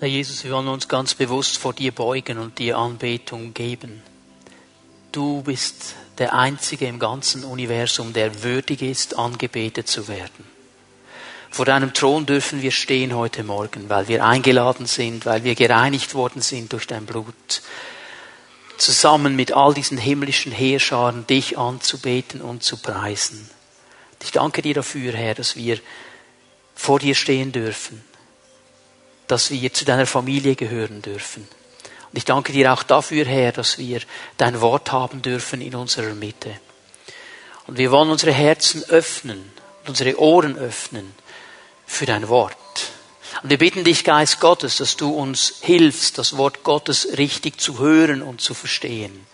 Herr Jesus, wir wollen uns ganz bewusst vor dir beugen und dir Anbetung geben. Du bist der Einzige im ganzen Universum, der würdig ist, angebetet zu werden. Vor deinem Thron dürfen wir stehen heute Morgen, weil wir eingeladen sind, weil wir gereinigt worden sind durch dein Blut. Zusammen mit all diesen himmlischen Heerscharen dich anzubeten und zu preisen. Ich danke dir dafür, Herr, dass wir vor dir stehen dürfen, dass wir zu deiner Familie gehören dürfen. Und ich danke dir auch dafür, Herr, dass wir dein Wort haben dürfen in unserer Mitte. Und wir wollen unsere Herzen öffnen, unsere Ohren öffnen für dein Wort. Und wir bitten dich, Geist Gottes, dass du uns hilfst, das Wort Gottes richtig zu hören und zu verstehen.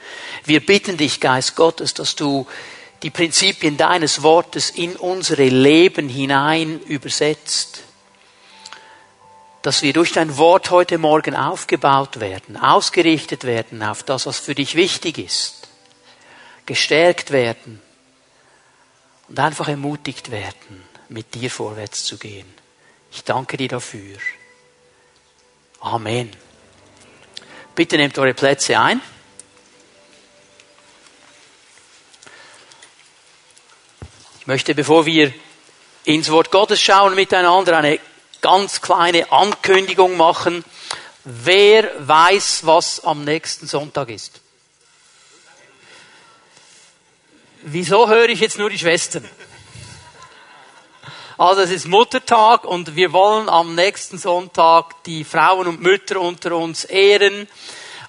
Wir bitten dich, Geist Gottes, dass du die Prinzipien deines Wortes in unsere Leben hinein übersetzt. Dass wir durch dein Wort heute Morgen aufgebaut werden, ausgerichtet werden auf das, was für dich wichtig ist, gestärkt werden und einfach ermutigt werden mit dir vorwärts zu gehen. Ich danke dir dafür. Amen. Bitte nehmt eure Plätze ein. Ich möchte, bevor wir ins Wort Gottes schauen miteinander, eine ganz kleine Ankündigung machen. Wer weiß, was am nächsten Sonntag ist? Wieso höre ich jetzt nur die Schwestern? Also es ist Muttertag und wir wollen am nächsten Sonntag die Frauen und Mütter unter uns ehren,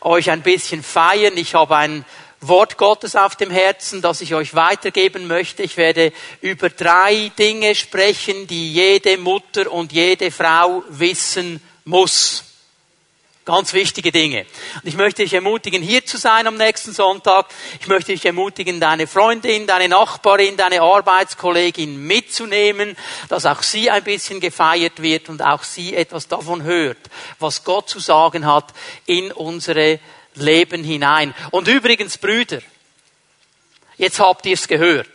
euch ein bisschen feiern. Ich habe ein Wort Gottes auf dem Herzen, das ich euch weitergeben möchte. Ich werde über drei Dinge sprechen, die jede Mutter und jede Frau wissen muss. Ganz wichtige Dinge. Und ich möchte dich ermutigen, hier zu sein am nächsten Sonntag. Ich möchte dich ermutigen, deine Freundin, deine Nachbarin, deine Arbeitskollegin mitzunehmen, dass auch sie ein bisschen gefeiert wird und auch sie etwas davon hört, was Gott zu sagen hat in unsere Leben hinein. Und übrigens, Brüder, jetzt habt ihr es gehört.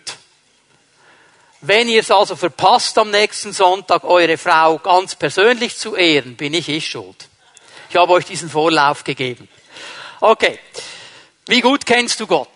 Wenn ihr es also verpasst, am nächsten Sonntag eure Frau ganz persönlich zu ehren, bin ich ich schuld. Ich habe euch diesen Vorlauf gegeben. Okay. Wie gut kennst du Gott?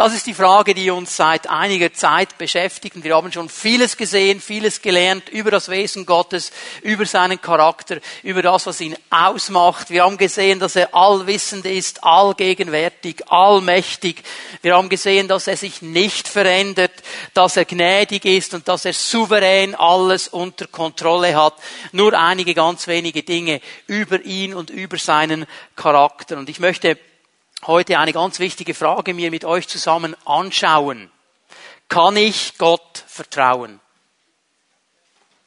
Das ist die Frage, die uns seit einiger Zeit beschäftigt. Wir haben schon vieles gesehen, vieles gelernt über das Wesen Gottes, über seinen Charakter, über das, was ihn ausmacht. Wir haben gesehen, dass er allwissend ist, allgegenwärtig, allmächtig. Wir haben gesehen, dass er sich nicht verändert, dass er gnädig ist und dass er souverän alles unter Kontrolle hat. Nur einige ganz wenige Dinge über ihn und über seinen Charakter. Und ich möchte heute eine ganz wichtige Frage mir mit euch zusammen anschauen. Kann ich Gott vertrauen?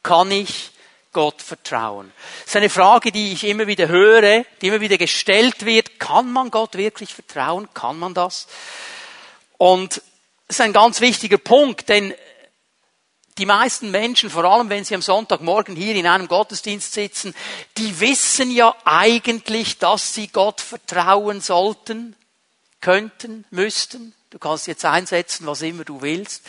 Kann ich Gott vertrauen? Das ist eine Frage, die ich immer wieder höre, die immer wieder gestellt wird. Kann man Gott wirklich vertrauen? Kann man das? Und das ist ein ganz wichtiger Punkt, denn die meisten Menschen, vor allem wenn sie am Sonntagmorgen hier in einem Gottesdienst sitzen, die wissen ja eigentlich, dass sie Gott vertrauen sollten, könnten, müssten. Du kannst jetzt einsetzen, was immer du willst.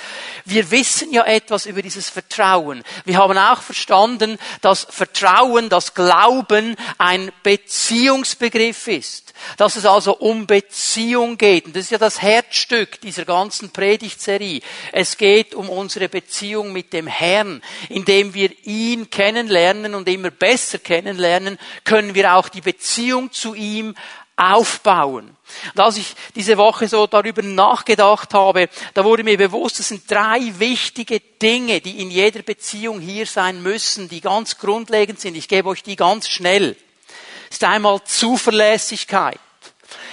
Wir wissen ja etwas über dieses Vertrauen. Wir haben auch verstanden, dass Vertrauen, das Glauben ein Beziehungsbegriff ist. Dass es also um Beziehung geht. Und das ist ja das Herzstück dieser ganzen Predigtserie. Es geht um unsere Beziehung mit dem Herrn. Indem wir ihn kennenlernen und immer besser kennenlernen, können wir auch die Beziehung zu ihm aufbauen. Und als ich diese Woche so darüber nachgedacht habe, da wurde mir bewusst, es sind drei wichtige Dinge, die in jeder Beziehung hier sein müssen, die ganz grundlegend sind. Ich gebe euch die ganz schnell. Das ist einmal Zuverlässigkeit.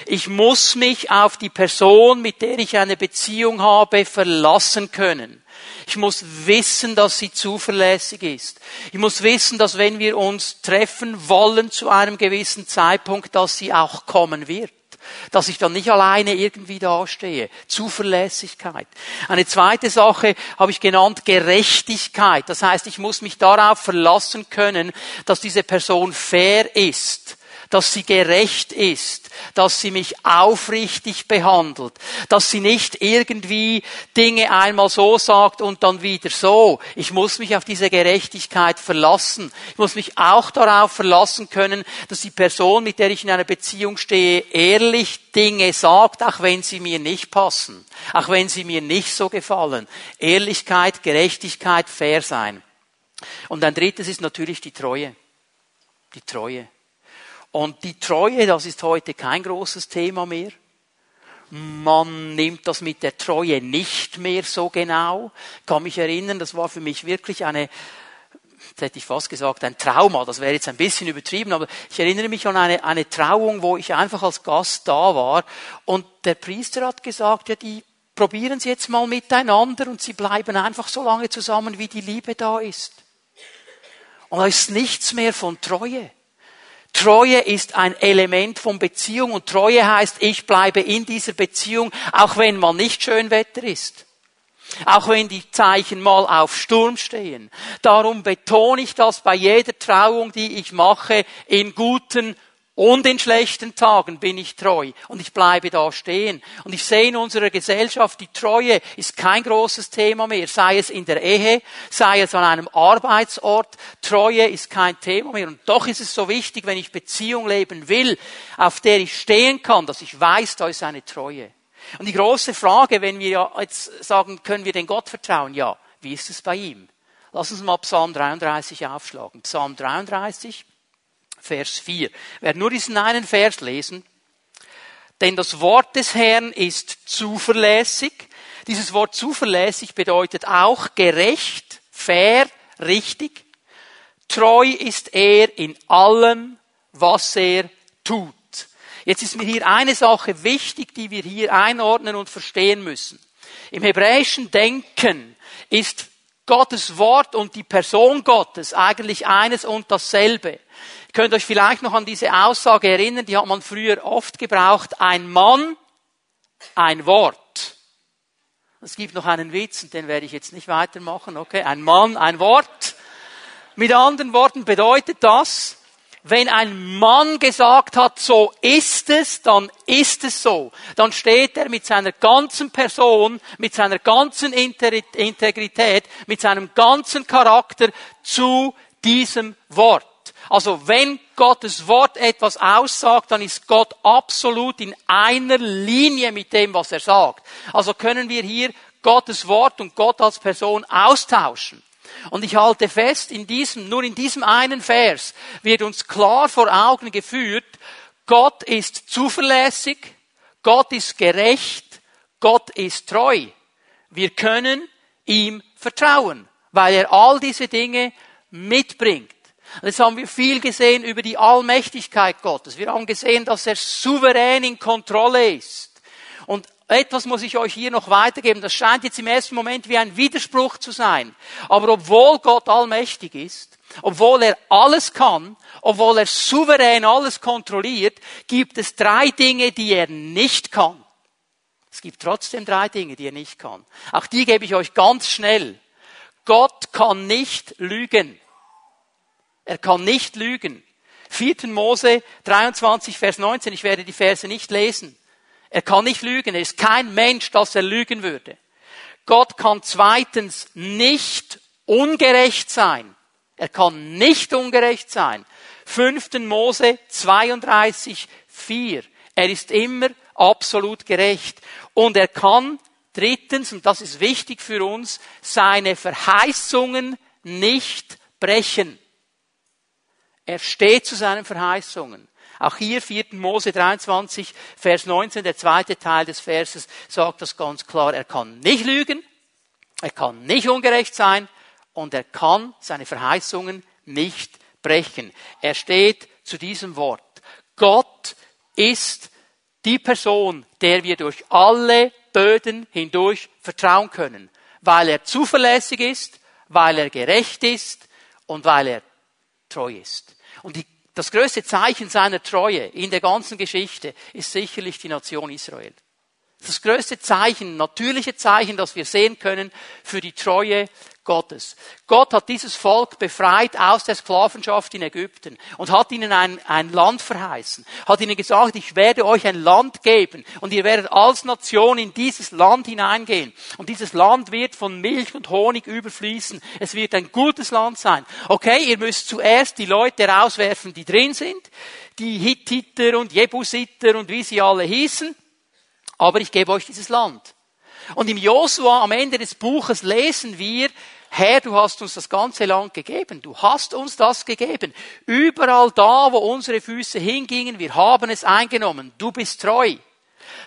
Ich muss mich auf die Person, mit der ich eine Beziehung habe, verlassen können. Ich muss wissen, dass sie zuverlässig ist. Ich muss wissen, dass wenn wir uns treffen wollen zu einem gewissen Zeitpunkt, dass sie auch kommen wird. Dass ich dann nicht alleine irgendwie dastehe. Zuverlässigkeit. Eine zweite Sache habe ich genannt Gerechtigkeit. Das heißt, ich muss mich darauf verlassen können, dass diese Person fair ist dass sie gerecht ist, dass sie mich aufrichtig behandelt, dass sie nicht irgendwie Dinge einmal so sagt und dann wieder so. Ich muss mich auf diese Gerechtigkeit verlassen. Ich muss mich auch darauf verlassen können, dass die Person, mit der ich in einer Beziehung stehe, ehrlich Dinge sagt, auch wenn sie mir nicht passen, auch wenn sie mir nicht so gefallen. Ehrlichkeit, Gerechtigkeit, fair sein. Und ein drittes ist natürlich die Treue. Die Treue. Und die Treue, das ist heute kein großes Thema mehr. Man nimmt das mit der Treue nicht mehr so genau. Ich kann mich erinnern, das war für mich wirklich eine, jetzt hätte ich fast gesagt, ein Trauma. Das wäre jetzt ein bisschen übertrieben, aber ich erinnere mich an eine, eine Trauung, wo ich einfach als Gast da war und der Priester hat gesagt, ja, die probieren Sie jetzt mal miteinander und Sie bleiben einfach so lange zusammen, wie die Liebe da ist. Und da ist nichts mehr von Treue. Treue ist ein Element von Beziehung und Treue heißt, ich bleibe in dieser Beziehung, auch wenn mal nicht schön Wetter ist. Auch wenn die Zeichen mal auf Sturm stehen. Darum betone ich das bei jeder Trauung, die ich mache, in guten und in schlechten Tagen bin ich treu und ich bleibe da stehen. Und ich sehe in unserer Gesellschaft, die Treue ist kein großes Thema mehr, sei es in der Ehe, sei es an einem Arbeitsort. Treue ist kein Thema mehr. Und doch ist es so wichtig, wenn ich Beziehung leben will, auf der ich stehen kann, dass ich weiß, da ist eine Treue. Und die große Frage, wenn wir jetzt sagen, können wir den Gott vertrauen? Ja, wie ist es bei ihm? Lass uns mal Psalm 33 aufschlagen. Psalm 33, Vers 4. Wir werden nur diesen einen Vers lesen. Denn das Wort des Herrn ist zuverlässig. Dieses Wort zuverlässig bedeutet auch gerecht, fair, richtig. Treu ist er in allem, was er tut. Jetzt ist mir hier eine Sache wichtig, die wir hier einordnen und verstehen müssen. Im hebräischen Denken ist Gottes Wort und die Person Gottes eigentlich eines und dasselbe könnt euch vielleicht noch an diese Aussage erinnern, die hat man früher oft gebraucht. Ein Mann, ein Wort. Es gibt noch einen Witz, und den werde ich jetzt nicht weitermachen, okay? Ein Mann, ein Wort. Mit anderen Worten bedeutet das, wenn ein Mann gesagt hat, so ist es, dann ist es so. Dann steht er mit seiner ganzen Person, mit seiner ganzen Integrität, mit seinem ganzen Charakter zu diesem Wort. Also wenn Gottes Wort etwas aussagt, dann ist Gott absolut in einer Linie mit dem, was er sagt. Also können wir hier Gottes Wort und Gott als Person austauschen. Und ich halte fest, in diesem, nur in diesem einen Vers wird uns klar vor Augen geführt, Gott ist zuverlässig, Gott ist gerecht, Gott ist treu. Wir können ihm vertrauen, weil er all diese Dinge mitbringt. Jetzt haben wir viel gesehen über die Allmächtigkeit Gottes. Wir haben gesehen, dass er souverän in Kontrolle ist. Und etwas muss ich euch hier noch weitergeben. Das scheint jetzt im ersten Moment wie ein Widerspruch zu sein. Aber obwohl Gott allmächtig ist, obwohl er alles kann, obwohl er souverän alles kontrolliert, gibt es drei Dinge, die er nicht kann. Es gibt trotzdem drei Dinge, die er nicht kann. Auch die gebe ich euch ganz schnell. Gott kann nicht lügen. Er kann nicht lügen. 4. Mose 23, Vers 19, ich werde die Verse nicht lesen. Er kann nicht lügen. Er ist kein Mensch, dass er lügen würde. Gott kann zweitens nicht ungerecht sein. Er kann nicht ungerecht sein. 5. Mose 32, 4. Er ist immer absolut gerecht. Und er kann drittens, und das ist wichtig für uns, seine Verheißungen nicht brechen. Er steht zu seinen Verheißungen. Auch hier 4. Mose 23, Vers 19, der zweite Teil des Verses sagt das ganz klar. Er kann nicht lügen, er kann nicht ungerecht sein und er kann seine Verheißungen nicht brechen. Er steht zu diesem Wort. Gott ist die Person, der wir durch alle Böden hindurch vertrauen können, weil er zuverlässig ist, weil er gerecht ist und weil er treu ist. Und die, das größte Zeichen seiner Treue in der ganzen Geschichte ist sicherlich die Nation Israel. Das größte Zeichen, natürliche Zeichen, das wir sehen können für die Treue Gottes. Gott hat dieses Volk befreit aus der Sklavenschaft in Ägypten und hat ihnen ein, ein Land verheißen, hat ihnen gesagt, ich werde euch ein Land geben und ihr werdet als Nation in dieses Land hineingehen und dieses Land wird von Milch und Honig überfließen. Es wird ein gutes Land sein. Okay, ihr müsst zuerst die Leute rauswerfen, die drin sind, die Hittiter und Jebusiter und wie sie alle hießen, aber ich gebe euch dieses Land. Und im Josua am Ende des Buches lesen wir, Herr, du hast uns das ganze Land gegeben. Du hast uns das gegeben. Überall da, wo unsere Füße hingingen, wir haben es eingenommen. Du bist treu.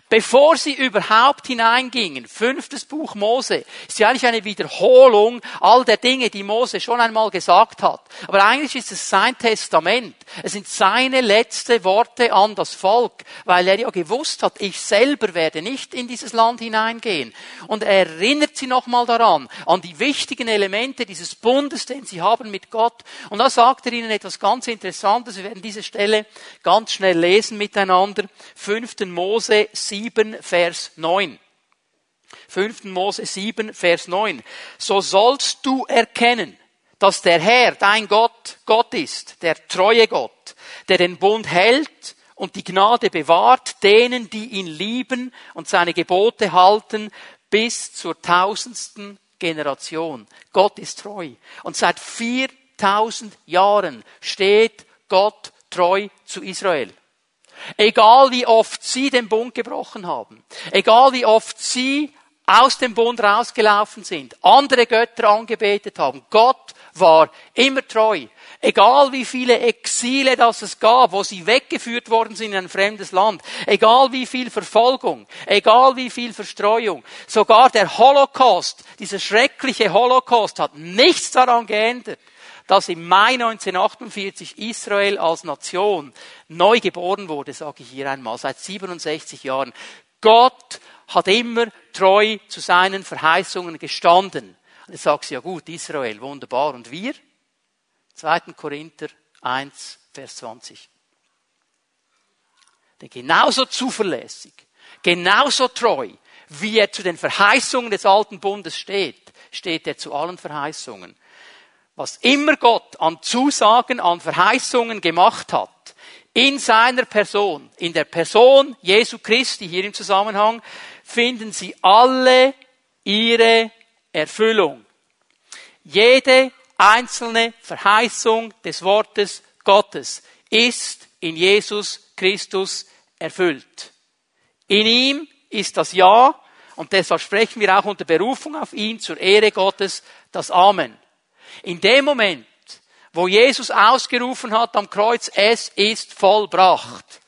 Bevor sie überhaupt hineingingen, fünftes Buch Mose, ist ja eigentlich eine Wiederholung all der Dinge, die Mose schon einmal gesagt hat. Aber eigentlich ist es sein Testament. Es sind seine letzte Worte an das Volk, weil er ja gewusst hat, ich selber werde nicht in dieses Land hineingehen. Und er erinnert sie nochmal daran, an die wichtigen Elemente dieses Bundes, den sie haben mit Gott. Und da sagt er ihnen etwas ganz Interessantes. Wir werden diese Stelle ganz schnell lesen miteinander. Fünften Mose 7, Vers 9. 5. Mose 7, Vers 9. So sollst du erkennen, dass der Herr, dein Gott, Gott ist, der treue Gott, der den Bund hält und die Gnade bewahrt denen, die ihn lieben und seine Gebote halten bis zur tausendsten Generation. Gott ist treu. Und seit 4000 Jahren steht Gott treu zu Israel. Egal wie oft sie den Bund gebrochen haben, egal wie oft sie aus dem Bund rausgelaufen sind, andere Götter angebetet haben, Gott war immer treu. Egal wie viele Exile das es gab, wo sie weggeführt worden sind in ein fremdes Land, egal wie viel Verfolgung, egal wie viel Verstreuung, sogar der Holocaust, dieser schreckliche Holocaust hat nichts daran geändert, dass im Mai 1948 Israel als Nation neu geboren wurde, sage ich hier einmal, seit 67 Jahren. Gott hat immer treu zu seinen Verheißungen gestanden. Jetzt sagst du, ja gut, Israel, wunderbar. Und wir? 2. Korinther 1, Vers 20. Denn genauso zuverlässig, genauso treu, wie er zu den Verheißungen des alten Bundes steht, steht er zu allen Verheißungen was immer Gott an Zusagen, an Verheißungen gemacht hat, in seiner Person, in der Person Jesu Christi hier im Zusammenhang, finden sie alle ihre Erfüllung. Jede einzelne Verheißung des Wortes Gottes ist in Jesus Christus erfüllt. In ihm ist das Ja, und deshalb sprechen wir auch unter Berufung auf ihn zur Ehre Gottes das Amen. In dem Moment, wo Jesus ausgerufen hat am Kreuz, es ist vollbracht,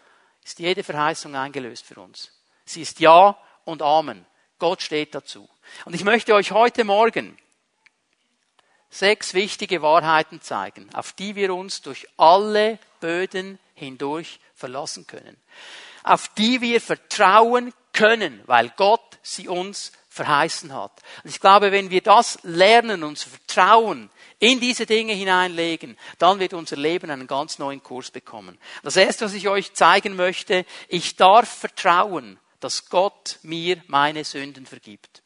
ist jede Verheißung eingelöst für uns. Sie ist Ja und Amen. Gott steht dazu. Und ich möchte euch heute Morgen sechs wichtige Wahrheiten zeigen, auf die wir uns durch alle Böden hindurch verlassen können. Auf die wir vertrauen können, weil Gott sie uns verheißen hat. Und ich glaube, wenn wir das lernen, uns vertrauen, in diese Dinge hineinlegen, dann wird unser Leben einen ganz neuen Kurs bekommen. Das erste, was ich euch zeigen möchte, ich darf vertrauen, dass Gott mir meine Sünden vergibt.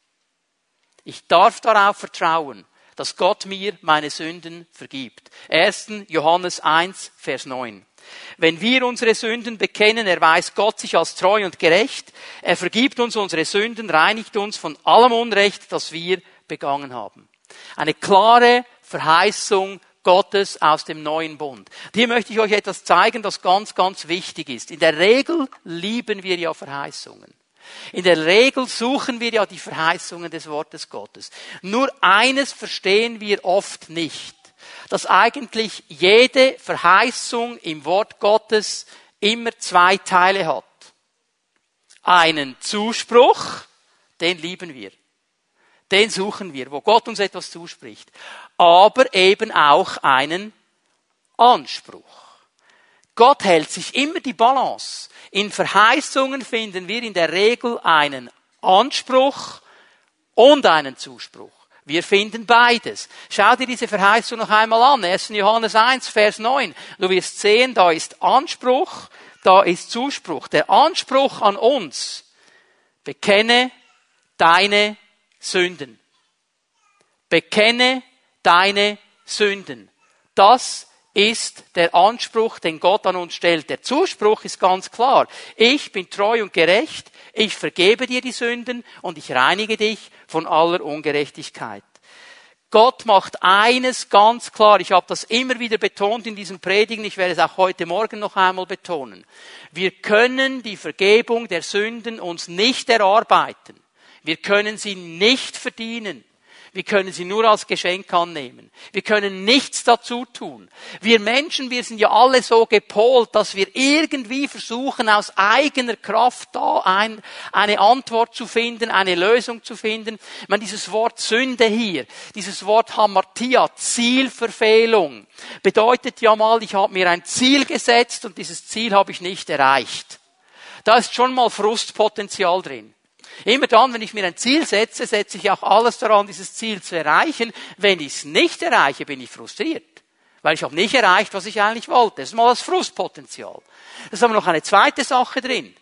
Ich darf darauf vertrauen, dass Gott mir meine Sünden vergibt. 1. Johannes 1, Vers 9. Wenn wir unsere Sünden bekennen, erweist Gott sich als treu und gerecht. Er vergibt uns unsere Sünden, reinigt uns von allem Unrecht, das wir begangen haben. Eine klare Verheißung Gottes aus dem neuen Bund. Hier möchte ich euch etwas zeigen, das ganz, ganz wichtig ist. In der Regel lieben wir ja Verheißungen. In der Regel suchen wir ja die Verheißungen des Wortes Gottes. Nur eines verstehen wir oft nicht, dass eigentlich jede Verheißung im Wort Gottes immer zwei Teile hat. Einen Zuspruch, den lieben wir den suchen wir, wo Gott uns etwas zuspricht. Aber eben auch einen Anspruch. Gott hält sich immer die Balance. In Verheißungen finden wir in der Regel einen Anspruch und einen Zuspruch. Wir finden beides. Schau dir diese Verheißung noch einmal an. 1. Johannes 1, Vers 9. Du wirst sehen, da ist Anspruch, da ist Zuspruch. Der Anspruch an uns bekenne deine Sünden. Bekenne deine Sünden. Das ist der Anspruch, den Gott an uns stellt. Der Zuspruch ist ganz klar. Ich bin treu und gerecht, ich vergebe dir die Sünden und ich reinige dich von aller Ungerechtigkeit. Gott macht eines ganz klar, ich habe das immer wieder betont in diesen Predigen, ich werde es auch heute Morgen noch einmal betonen. Wir können die Vergebung der Sünden uns nicht erarbeiten. Wir können sie nicht verdienen. Wir können sie nur als Geschenk annehmen. Wir können nichts dazu tun. Wir Menschen, wir sind ja alle so gepolt, dass wir irgendwie versuchen, aus eigener Kraft da ein, eine Antwort zu finden, eine Lösung zu finden. Ich meine, dieses Wort Sünde hier, dieses Wort Hamartia, Zielverfehlung, bedeutet ja mal, ich habe mir ein Ziel gesetzt und dieses Ziel habe ich nicht erreicht. Da ist schon mal Frustpotenzial drin. Immer dann, wenn ich mir ein Ziel setze, setze ich auch alles daran, dieses Ziel zu erreichen. Wenn ich es nicht erreiche, bin ich frustriert. Weil ich habe nicht erreicht, was ich eigentlich wollte. Das ist mal das Frustpotenzial. Das ist aber noch eine zweite Sache drin.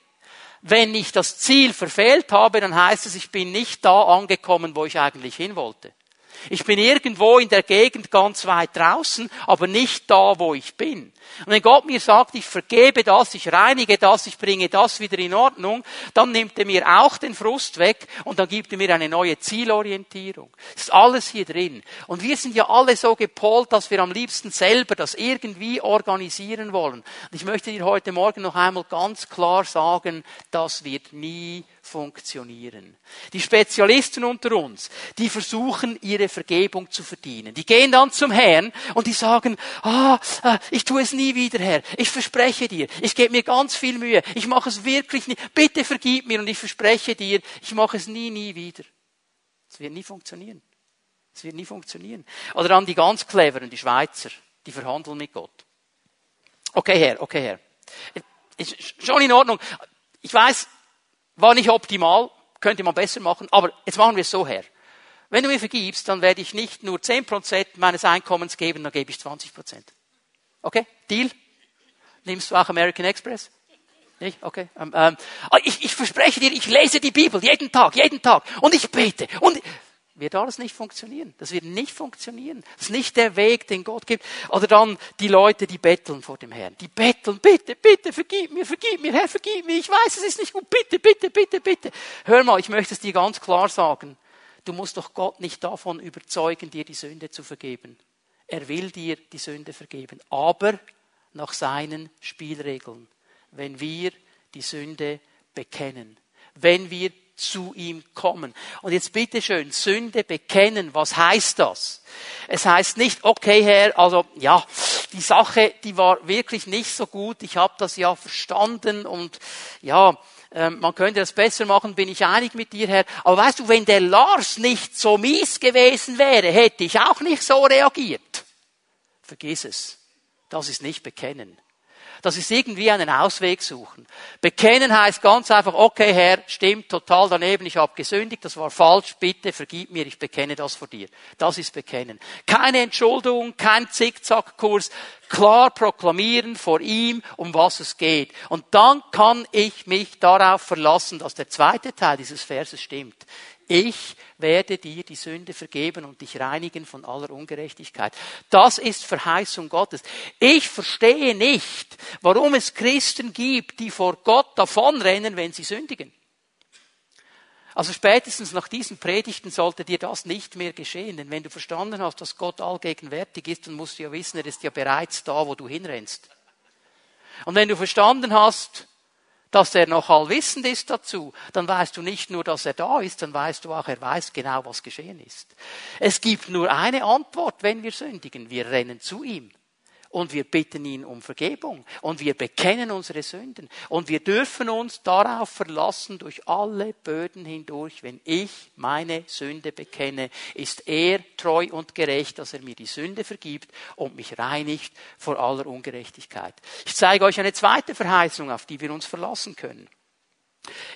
Wenn ich das Ziel verfehlt habe, dann heißt es, ich bin nicht da angekommen, wo ich eigentlich hin wollte. Ich bin irgendwo in der Gegend ganz weit draußen, aber nicht da, wo ich bin. Und wenn Gott mir sagt, ich vergebe das, ich reinige das, ich bringe das wieder in Ordnung, dann nimmt er mir auch den Frust weg und dann gibt er mir eine neue Zielorientierung. Das ist alles hier drin. Und wir sind ja alle so gepolt, dass wir am liebsten selber das irgendwie organisieren wollen. Und ich möchte dir heute Morgen noch einmal ganz klar sagen, das wird nie funktionieren. Die Spezialisten unter uns, die versuchen, ihre Vergebung zu verdienen. Die gehen dann zum Herrn und die sagen, ah, äh, ich tue es nie wieder, Herr. Ich verspreche dir, ich gebe mir ganz viel Mühe. Ich mache es wirklich nie. Bitte vergib mir und ich verspreche dir, ich mache es nie, nie wieder. Es wird nie funktionieren. Es wird nie funktionieren. Oder dann die ganz cleveren, die Schweizer, die verhandeln mit Gott. Okay, Herr, okay, Herr. Ist schon in Ordnung. Ich weiß, war nicht optimal, könnte man besser machen, aber jetzt machen wir es so her. Wenn du mir vergibst, dann werde ich nicht nur 10% meines Einkommens geben, dann gebe ich 20%. Okay? Deal? Nimmst du auch American Express? Nicht? Okay. Ähm, ähm, ich, ich verspreche dir, ich lese die Bibel jeden Tag, jeden Tag. Und ich bete. Und wird alles nicht funktionieren. Das wird nicht funktionieren. Das ist nicht der Weg, den Gott gibt. Oder dann die Leute, die betteln vor dem Herrn. Die betteln, bitte, bitte, vergib mir, vergib mir, Herr, vergib mir. Ich weiß, es ist nicht gut. Bitte, bitte, bitte, bitte. Hör mal, ich möchte es dir ganz klar sagen. Du musst doch Gott nicht davon überzeugen, dir die Sünde zu vergeben. Er will dir die Sünde vergeben. Aber nach seinen Spielregeln. Wenn wir die Sünde bekennen. Wenn wir zu ihm kommen. Und jetzt bitte schön, Sünde bekennen, was heißt das? Es heißt nicht, okay Herr, also ja, die Sache, die war wirklich nicht so gut, ich habe das ja verstanden und ja, ähm, man könnte das besser machen, bin ich einig mit dir, Herr. Aber weißt du, wenn der Lars nicht so mies gewesen wäre, hätte ich auch nicht so reagiert. Vergiss es. Das ist nicht bekennen. Das ist irgendwie einen Ausweg suchen. Bekennen heißt ganz einfach, okay Herr, stimmt total daneben, ich habe gesündigt, das war falsch, bitte vergib mir, ich bekenne das vor dir. Das ist Bekennen. Keine Entschuldigung, kein Zickzackkurs, klar proklamieren vor ihm, um was es geht. Und dann kann ich mich darauf verlassen, dass der zweite Teil dieses Verses stimmt. Ich werde dir die Sünde vergeben und dich reinigen von aller Ungerechtigkeit. Das ist Verheißung Gottes. Ich verstehe nicht, warum es Christen gibt, die vor Gott davonrennen, wenn sie sündigen. Also spätestens nach diesen Predigten sollte dir das nicht mehr geschehen. Denn wenn du verstanden hast, dass Gott allgegenwärtig ist, dann musst du ja wissen, er ist ja bereits da, wo du hinrennst. Und wenn du verstanden hast, dass er noch allwissend ist dazu, dann weißt du nicht nur, dass er da ist, dann weißt du auch, er weiß genau, was geschehen ist. Es gibt nur eine Antwort, wenn wir sündigen. Wir rennen zu ihm und wir bitten ihn um Vergebung und wir bekennen unsere Sünden und wir dürfen uns darauf verlassen durch alle Böden hindurch. Wenn ich meine Sünde bekenne, ist er treu und gerecht, dass er mir die Sünde vergibt und mich reinigt vor aller Ungerechtigkeit. Ich zeige euch eine zweite Verheißung, auf die wir uns verlassen können.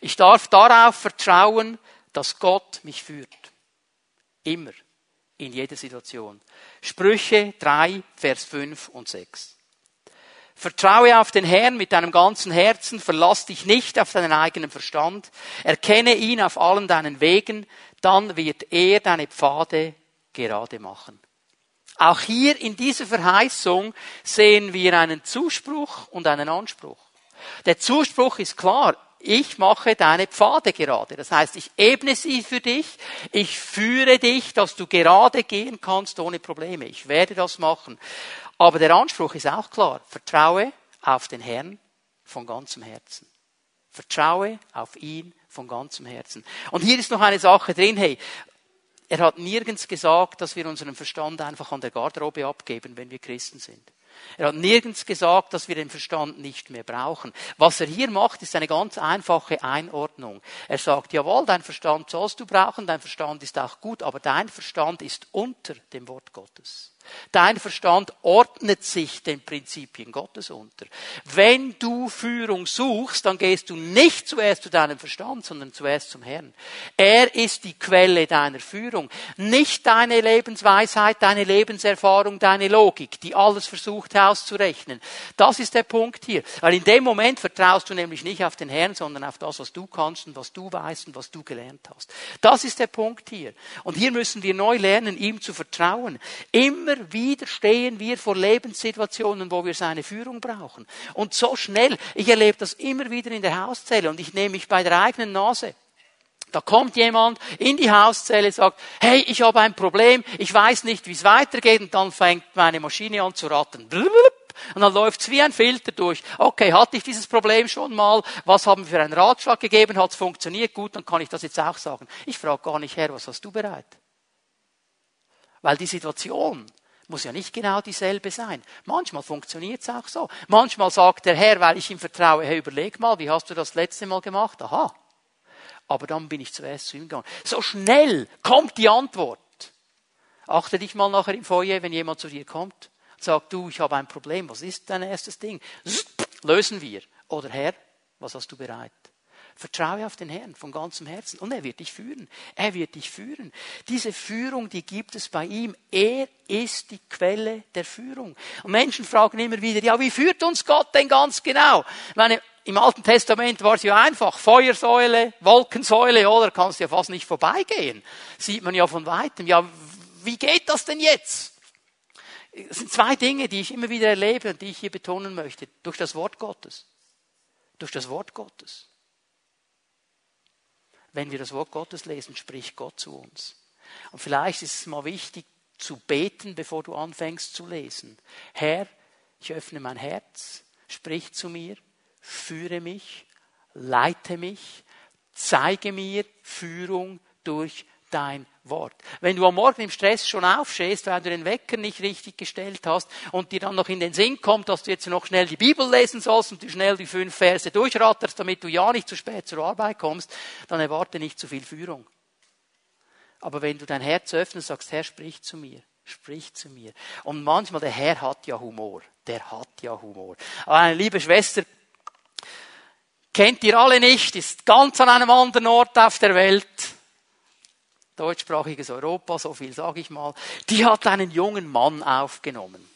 Ich darf darauf vertrauen, dass Gott mich führt. Immer in jeder Situation. Sprüche 3, Vers 5 und 6. Vertraue auf den Herrn mit deinem ganzen Herzen, verlass dich nicht auf deinen eigenen Verstand, erkenne ihn auf allen deinen Wegen, dann wird er deine Pfade gerade machen. Auch hier in dieser Verheißung sehen wir einen Zuspruch und einen Anspruch. Der Zuspruch ist klar, ich mache deine Pfade gerade. Das heißt, ich ebne sie für dich, ich führe dich, dass du gerade gehen kannst ohne Probleme. Ich werde das machen. Aber der Anspruch ist auch klar. Vertraue auf den Herrn von ganzem Herzen. Vertraue auf ihn von ganzem Herzen. Und hier ist noch eine Sache drin, hey, er hat nirgends gesagt, dass wir unseren Verstand einfach an der Garderobe abgeben, wenn wir Christen sind. Er hat nirgends gesagt, dass wir den Verstand nicht mehr brauchen. Was er hier macht, ist eine ganz einfache Einordnung. Er sagt, jawohl, dein Verstand sollst du brauchen, dein Verstand ist auch gut, aber dein Verstand ist unter dem Wort Gottes. Dein Verstand ordnet sich den Prinzipien Gottes unter. Wenn du Führung suchst, dann gehst du nicht zuerst zu deinem Verstand, sondern zuerst zum Herrn. Er ist die Quelle deiner Führung. Nicht deine Lebensweisheit, deine Lebenserfahrung, deine Logik, die alles versucht auszurechnen. Das ist der Punkt hier. Weil in dem Moment vertraust du nämlich nicht auf den Herrn, sondern auf das, was du kannst und was du weißt und was du gelernt hast. Das ist der Punkt hier. Und hier müssen wir neu lernen, ihm zu vertrauen. Immer Immer wieder stehen wir vor Lebenssituationen, wo wir seine Führung brauchen. Und so schnell, ich erlebe das immer wieder in der Hauszelle und ich nehme mich bei der eigenen Nase. Da kommt jemand in die Hauszelle, sagt, hey, ich habe ein Problem, ich weiß nicht, wie es weitergeht, und dann fängt meine Maschine an zu rattern. Und dann läuft es wie ein Filter durch. Okay, hatte ich dieses Problem schon mal? Was haben wir für einen Ratschlag gegeben? Hat es funktioniert? Gut, dann kann ich das jetzt auch sagen. Ich frage gar nicht, Herr, was hast du bereit? Weil die Situation muss ja nicht genau dieselbe sein. Manchmal funktioniert es auch so. Manchmal sagt der Herr, weil ich ihm vertraue, hey, überleg mal, wie hast du das letzte Mal gemacht? Aha. Aber dann bin ich zuerst zu ihm gegangen. So schnell kommt die Antwort. Achte dich mal nachher im Feuer, wenn jemand zu dir kommt sagt, du, ich habe ein Problem. Was ist dein erstes Ding? Lösen wir. Oder Herr, was hast du bereit? Vertraue auf den Herrn von ganzem Herzen und er wird dich führen. Er wird dich führen. Diese Führung, die gibt es bei ihm. Er ist die Quelle der Führung. Und Menschen fragen immer wieder, ja, wie führt uns Gott denn ganz genau? Ich meine, im Alten Testament war es ja einfach. Feuersäule, Wolkensäule, oder? Kannst ja fast nicht vorbeigehen. Sieht man ja von weitem. Ja, wie geht das denn jetzt? Es sind zwei Dinge, die ich immer wieder erlebe und die ich hier betonen möchte. Durch das Wort Gottes. Durch das Wort Gottes wenn wir das Wort Gottes lesen, spricht Gott zu uns. Und vielleicht ist es mal wichtig zu beten, bevor du anfängst zu lesen. Herr, ich öffne mein Herz, sprich zu mir, führe mich, leite mich, zeige mir Führung durch dein Wort. Wenn du am Morgen im Stress schon aufstehst, weil du den Wecker nicht richtig gestellt hast und dir dann noch in den Sinn kommt, dass du jetzt noch schnell die Bibel lesen sollst und du schnell die fünf Verse durchratterst, damit du ja nicht zu spät zur Arbeit kommst, dann erwarte nicht zu viel Führung. Aber wenn du dein Herz öffnest, sagst, Herr, sprich zu mir, sprich zu mir. Und manchmal, der Herr hat ja Humor. Der hat ja Humor. Aber eine liebe Schwester, kennt ihr alle nicht, ist ganz an einem anderen Ort auf der Welt deutschsprachiges Europa, so viel sage ich mal, die hat einen jungen Mann aufgenommen,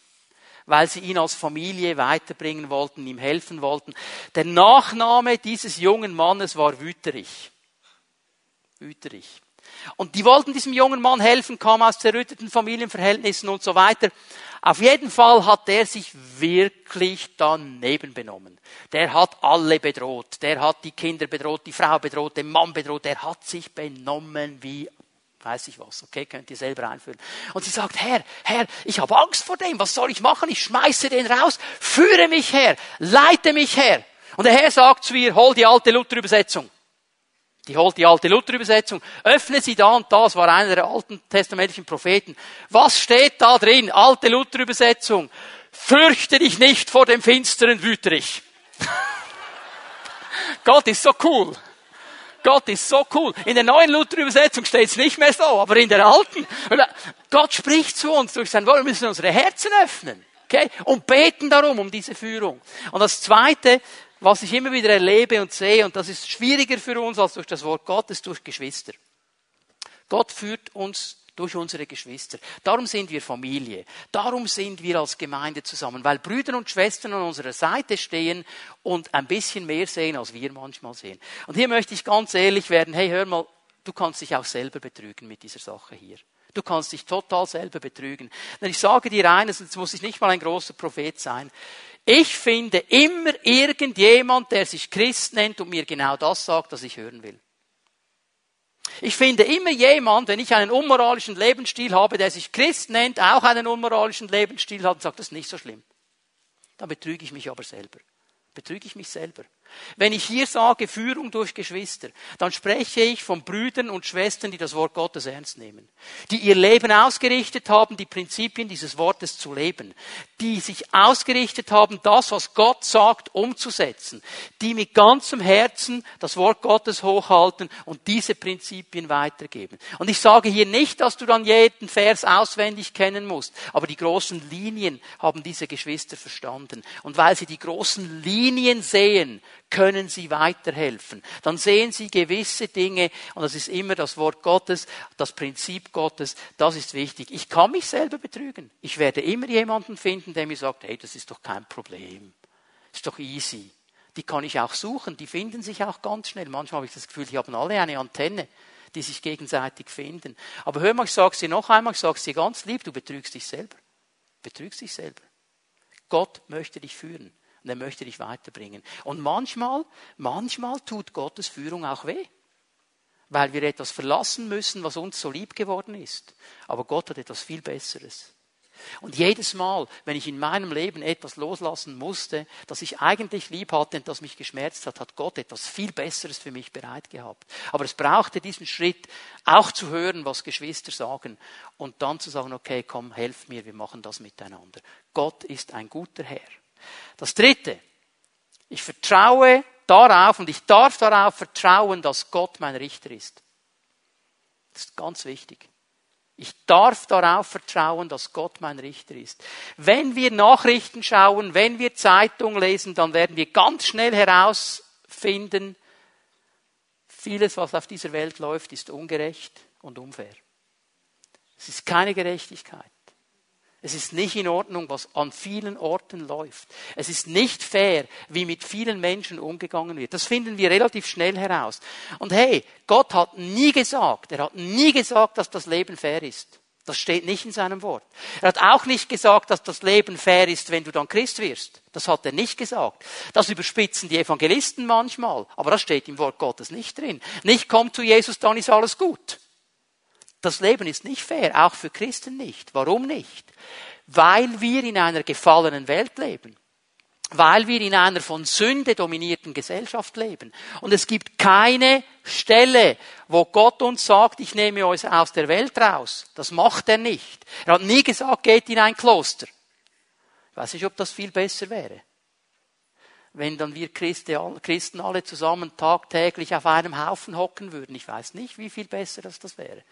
weil sie ihn als Familie weiterbringen wollten, ihm helfen wollten. Der Nachname dieses jungen Mannes war Wüterich. Wüterich. Und die wollten diesem jungen Mann helfen, kam aus zerrütteten Familienverhältnissen und so weiter. Auf jeden Fall hat er sich wirklich daneben benommen. Der hat alle bedroht. Der hat die Kinder bedroht, die Frau bedroht, den Mann bedroht. Der hat sich benommen wie weiß ich was, okay, könnt ihr selber einführen. Und sie sagt, Herr, Herr, ich habe Angst vor dem, was soll ich machen? Ich schmeiße den raus, führe mich her, leite mich her. Und der Herr sagt zu ihr, hol die alte Luther-Übersetzung. Die holt die alte Luther-Übersetzung, öffne sie da und das war einer der alten testamentlichen Propheten. Was steht da drin? Alte Luther-Übersetzung. Fürchte dich nicht vor dem finsteren Wüterich. Gott ist so cool. Gott ist so cool. In der neuen Luther-Übersetzung steht es nicht mehr so, aber in der alten. Gott spricht zu uns durch sein Wort. Wir müssen unsere Herzen öffnen. Okay? Und beten darum, um diese Führung. Und das Zweite, was ich immer wieder erlebe und sehe, und das ist schwieriger für uns als durch das Wort Gottes, durch Geschwister. Gott führt uns durch unsere Geschwister. Darum sind wir Familie. Darum sind wir als Gemeinde zusammen, weil Brüder und Schwestern an unserer Seite stehen und ein bisschen mehr sehen, als wir manchmal sehen. Und hier möchte ich ganz ehrlich werden. Hey, hör mal, du kannst dich auch selber betrügen mit dieser Sache hier. Du kannst dich total selber betrügen. Denn ich sage dir eines, jetzt muss ich nicht mal ein großer Prophet sein. Ich finde immer irgendjemand, der sich Christ nennt und mir genau das sagt, was ich hören will. Ich finde immer jemand, wenn ich einen unmoralischen Lebensstil habe, der sich Christ nennt, auch einen unmoralischen Lebensstil hat und sagt, das ist nicht so schlimm. Dann betrüge ich mich aber selber. Betrüge ich mich selber. Wenn ich hier sage Führung durch Geschwister, dann spreche ich von Brüdern und Schwestern, die das Wort Gottes ernst nehmen, die ihr Leben ausgerichtet haben, die Prinzipien dieses Wortes zu leben, die sich ausgerichtet haben, das, was Gott sagt, umzusetzen, die mit ganzem Herzen das Wort Gottes hochhalten und diese Prinzipien weitergeben. Und ich sage hier nicht, dass du dann jeden Vers auswendig kennen musst, aber die großen Linien haben diese Geschwister verstanden. Und weil sie die großen Linien sehen, können sie weiterhelfen. Dann sehen sie gewisse Dinge und das ist immer das Wort Gottes, das Prinzip Gottes, das ist wichtig. Ich kann mich selber betrügen. Ich werde immer jemanden finden, der mir sagt, hey, das ist doch kein Problem. Ist doch easy. Die kann ich auch suchen, die finden sich auch ganz schnell. Manchmal habe ich das Gefühl, die haben alle eine Antenne, die sich gegenseitig finden. Aber hör mal, ich sage sie noch einmal, ich sage sie ganz lieb, du betrügst dich selber. Betrügst dich selber. Gott möchte dich führen. Und er möchte dich weiterbringen. Und manchmal, manchmal tut Gottes Führung auch weh. Weil wir etwas verlassen müssen, was uns so lieb geworden ist. Aber Gott hat etwas viel Besseres. Und jedes Mal, wenn ich in meinem Leben etwas loslassen musste, das ich eigentlich lieb hatte und das mich geschmerzt hat, hat Gott etwas viel Besseres für mich bereit gehabt. Aber es brauchte diesen Schritt, auch zu hören, was Geschwister sagen und dann zu sagen, okay, komm, helf mir, wir machen das miteinander. Gott ist ein guter Herr. Das dritte, ich vertraue darauf und ich darf darauf vertrauen, dass Gott mein Richter ist. Das ist ganz wichtig. Ich darf darauf vertrauen, dass Gott mein Richter ist. Wenn wir Nachrichten schauen, wenn wir Zeitung lesen, dann werden wir ganz schnell herausfinden, vieles, was auf dieser Welt läuft, ist ungerecht und unfair. Es ist keine Gerechtigkeit. Es ist nicht in Ordnung, was an vielen Orten läuft. Es ist nicht fair, wie mit vielen Menschen umgegangen wird. Das finden wir relativ schnell heraus. Und hey, Gott hat nie gesagt, er hat nie gesagt, dass das Leben fair ist. Das steht nicht in seinem Wort. Er hat auch nicht gesagt, dass das Leben fair ist, wenn du dann Christ wirst. Das hat er nicht gesagt. Das überspitzen die Evangelisten manchmal, aber das steht im Wort Gottes nicht drin. Nicht kommt zu Jesus, dann ist alles gut. Das Leben ist nicht fair, auch für Christen nicht. Warum nicht? Weil wir in einer gefallenen Welt leben. Weil wir in einer von Sünde dominierten Gesellschaft leben. Und es gibt keine Stelle, wo Gott uns sagt, ich nehme euch aus der Welt raus. Das macht er nicht. Er hat nie gesagt, geht in ein Kloster. Ich weiß nicht, ob das viel besser wäre wenn dann wir Christen alle zusammen tagtäglich auf einem Haufen hocken würden. Ich weiß nicht, wie viel besser das, das wäre.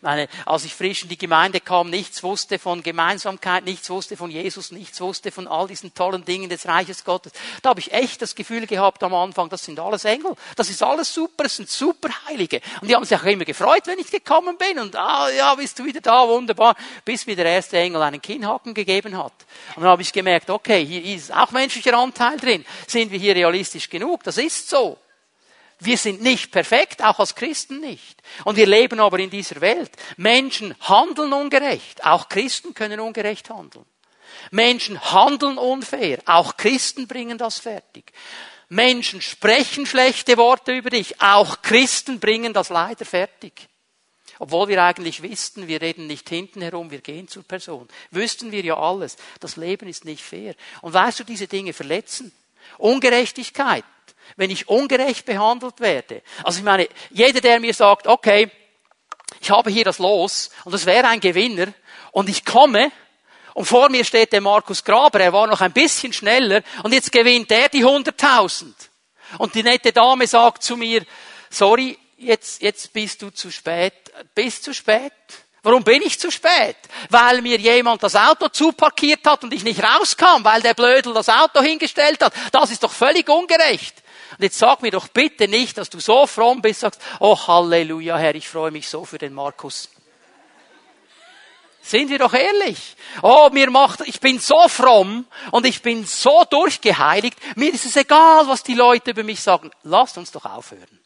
Meine, als ich frisch in die Gemeinde kam, nichts wusste von Gemeinsamkeit, nichts wusste von Jesus, nichts wusste von all diesen tollen Dingen des Reiches Gottes. Da habe ich echt das Gefühl gehabt am Anfang, das sind alles Engel. Das ist alles super, das sind super Heilige. Und die haben sich auch immer gefreut, wenn ich gekommen bin. Und ah, ja, bist du wieder da, wunderbar. Bis mir der erste Engel einen Kinnhaken gegeben hat. Und dann habe ich gemerkt, okay, hier ist auch menschlicher Anteil drin sind wir hier realistisch genug? Das ist so. Wir sind nicht perfekt, auch als Christen nicht. Und wir leben aber in dieser Welt. Menschen handeln ungerecht. Auch Christen können ungerecht handeln. Menschen handeln unfair. Auch Christen bringen das fertig. Menschen sprechen schlechte Worte über dich. Auch Christen bringen das leider fertig. Obwohl wir eigentlich wüssten, wir reden nicht hinten herum, wir gehen zur Person. Wüssten wir ja alles. Das Leben ist nicht fair. Und weißt du, diese Dinge verletzen. Ungerechtigkeit. Wenn ich ungerecht behandelt werde. Also ich meine, jeder, der mir sagt, okay, ich habe hier das Los und es wäre ein Gewinner und ich komme und vor mir steht der Markus Graber, er war noch ein bisschen schneller und jetzt gewinnt er die 100.000. Und die nette Dame sagt zu mir, sorry, jetzt, jetzt bist du zu spät. Bist zu spät? Warum bin ich zu spät? Weil mir jemand das Auto zuparkiert hat und ich nicht rauskam, weil der Blödel das Auto hingestellt hat. Das ist doch völlig ungerecht. Und jetzt sag mir doch bitte nicht, dass du so fromm bist, sagst, oh Halleluja, Herr, ich freue mich so für den Markus. Sind wir doch ehrlich. Oh, mir macht, ich bin so fromm und ich bin so durchgeheiligt. Mir ist es egal, was die Leute über mich sagen. Lasst uns doch aufhören.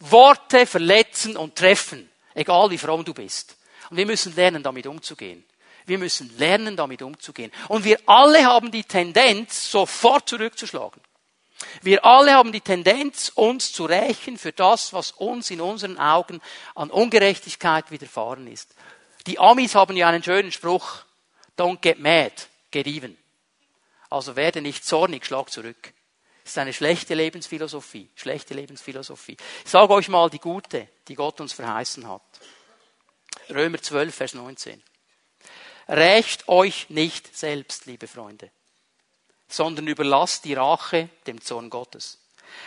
Worte verletzen und treffen. Egal wie fromm du bist. Und wir müssen lernen, damit umzugehen. Wir müssen lernen, damit umzugehen. Und wir alle haben die Tendenz, sofort zurückzuschlagen. Wir alle haben die Tendenz, uns zu rächen für das, was uns in unseren Augen an Ungerechtigkeit widerfahren ist. Die Amis haben ja einen schönen Spruch. Don't get mad, get even. Also werde nicht zornig, schlag zurück. Das ist eine schlechte Lebensphilosophie. Schlechte Lebensphilosophie. Ich sage euch mal die gute, die Gott uns verheißen hat. Römer 12, Vers 19. Rächt euch nicht selbst, liebe Freunde, sondern überlasst die Rache dem Zorn Gottes.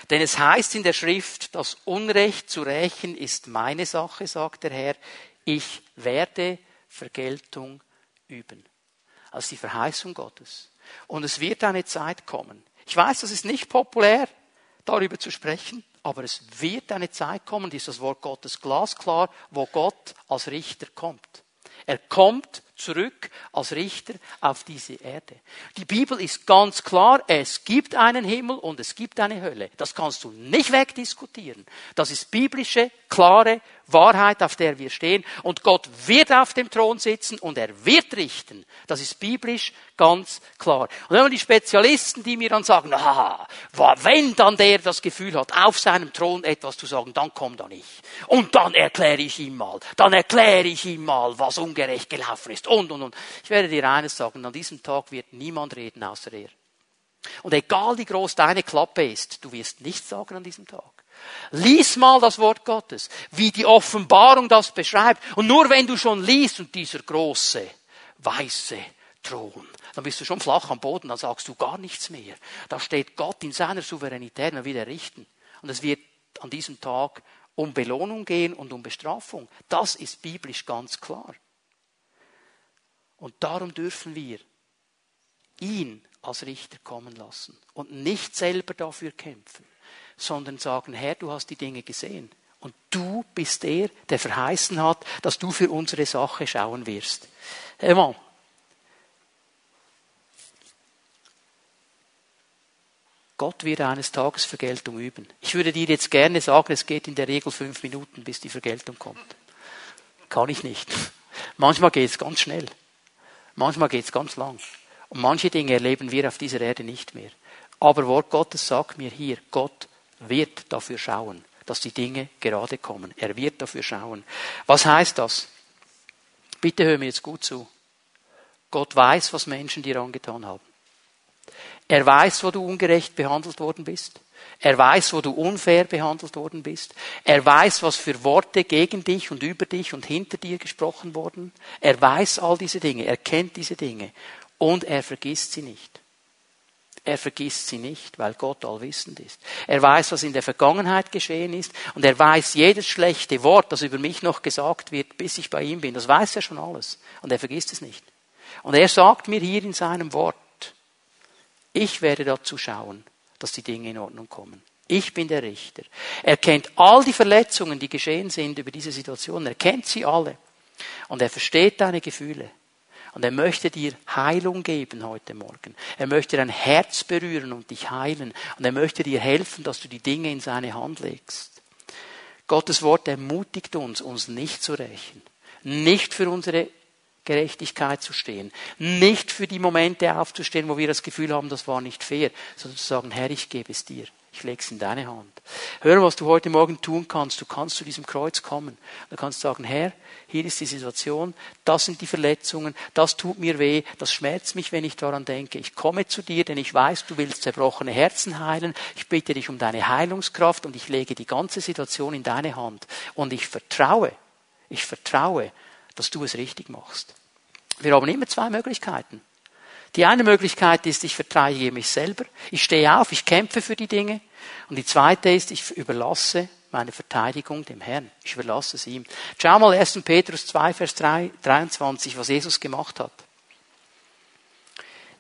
Denn es heißt in der Schrift, das Unrecht zu rächen ist meine Sache, sagt der Herr ich werde Vergeltung üben. Als die Verheißung Gottes. Und es wird eine Zeit kommen. Ich weiß, das ist nicht populär, darüber zu sprechen, aber es wird eine Zeit kommen, die ist das Wort Gottes glasklar, wo Gott als Richter kommt. Er kommt zurück als Richter auf diese Erde. Die Bibel ist ganz klar, es gibt einen Himmel und es gibt eine Hölle. Das kannst du nicht wegdiskutieren. Das ist biblische, klare Wahrheit, auf der wir stehen. Und Gott wird auf dem Thron sitzen und er wird richten. Das ist biblisch ganz klar. Und wenn man die Spezialisten, die mir dann sagen, ah, wenn dann der das Gefühl hat, auf seinem Thron etwas zu sagen, dann komm da nicht. Und dann erkläre ich ihm mal, dann erkläre ich ihm mal, was ungerecht gelaufen ist. Und, und, und. Ich werde dir eines sagen, an diesem Tag wird niemand reden außer er. Und egal wie groß deine Klappe ist, du wirst nichts sagen an diesem Tag. Lies mal das Wort Gottes, wie die Offenbarung das beschreibt. Und nur wenn du schon liest und dieser große, weiße Thron, dann bist du schon flach am Boden, dann sagst du gar nichts mehr. Da steht Gott in seiner Souveränität und wieder richten. Und es wird an diesem Tag um Belohnung gehen und um Bestrafung. Das ist biblisch ganz klar. Und darum dürfen wir ihn als Richter kommen lassen und nicht selber dafür kämpfen sondern sagen, Herr, du hast die Dinge gesehen. Und du bist der, der verheißen hat, dass du für unsere Sache schauen wirst. Hör Gott wird eines Tages Vergeltung üben. Ich würde dir jetzt gerne sagen, es geht in der Regel fünf Minuten, bis die Vergeltung kommt. Kann ich nicht. Manchmal geht es ganz schnell. Manchmal geht es ganz lang. Und manche Dinge erleben wir auf dieser Erde nicht mehr. Aber Wort Gottes sagt mir hier, Gott wird dafür schauen, dass die Dinge gerade kommen. Er wird dafür schauen. Was heißt das? Bitte hör mir jetzt gut zu. Gott weiß, was Menschen dir angetan haben. Er weiß, wo du ungerecht behandelt worden bist. Er weiß, wo du unfair behandelt worden bist. Er weiß, was für Worte gegen dich und über dich und hinter dir gesprochen wurden. Er weiß all diese Dinge. Er kennt diese Dinge. Und er vergisst sie nicht. Er vergisst sie nicht, weil Gott allwissend ist. Er weiß, was in der Vergangenheit geschehen ist und er weiß jedes schlechte Wort, das über mich noch gesagt wird, bis ich bei ihm bin. Das weiß er schon alles und er vergisst es nicht. Und er sagt mir hier in seinem Wort, ich werde dazu schauen, dass die Dinge in Ordnung kommen. Ich bin der Richter. Er kennt all die Verletzungen, die geschehen sind über diese Situation. Er kennt sie alle. Und er versteht deine Gefühle. Und er möchte dir Heilung geben heute Morgen. Er möchte dein Herz berühren und dich heilen. Und er möchte dir helfen, dass du die Dinge in seine Hand legst. Gottes Wort ermutigt uns, uns nicht zu rächen. Nicht für unsere Gerechtigkeit zu stehen. Nicht für die Momente aufzustehen, wo wir das Gefühl haben, das war nicht fair, sondern zu sagen, Herr, ich gebe es dir. Ich lege es in deine Hand. Hör, was du heute Morgen tun kannst. Du kannst zu diesem Kreuz kommen. Du kannst sagen, Herr, hier ist die Situation, das sind die Verletzungen, das tut mir weh, das schmerzt mich, wenn ich daran denke. Ich komme zu dir, denn ich weiß, du willst zerbrochene Herzen heilen. Ich bitte dich um deine Heilungskraft und ich lege die ganze Situation in deine Hand. Und ich vertraue, ich vertraue, dass du es richtig machst. Wir haben immer zwei Möglichkeiten. Die eine Möglichkeit ist, ich verteidige mich selber. Ich stehe auf, ich kämpfe für die Dinge. Und die zweite ist, ich überlasse meine Verteidigung dem Herrn. Ich überlasse es ihm. Schau mal 1. Petrus 2, Vers 3, 23, was Jesus gemacht hat.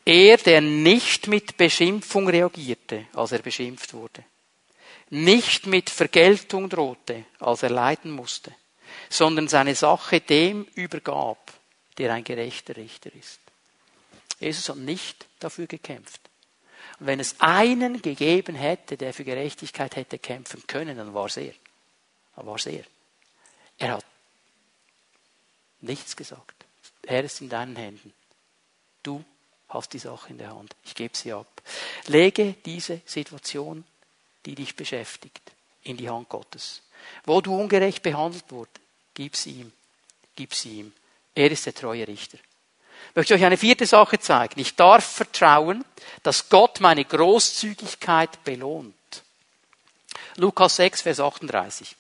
Er, der nicht mit Beschimpfung reagierte, als er beschimpft wurde, nicht mit Vergeltung drohte, als er leiden musste, sondern seine Sache dem übergab, der ein gerechter Richter ist. Jesus hat nicht dafür gekämpft. Und wenn es einen gegeben hätte, der für Gerechtigkeit hätte kämpfen können, dann war es er. Dann war es er. Er hat nichts gesagt. Er ist in deinen Händen. Du hast die Sache in der Hand. Ich gebe sie ab. Lege diese Situation, die dich beschäftigt, in die Hand Gottes. Wo du ungerecht behandelt wurdest, gib sie ihm. Gib sie ihm. Er ist der treue Richter. Ich möchte euch eine vierte Sache zeigen. Ich darf vertrauen, dass Gott meine Großzügigkeit belohnt. Lukas 6, Vers 38.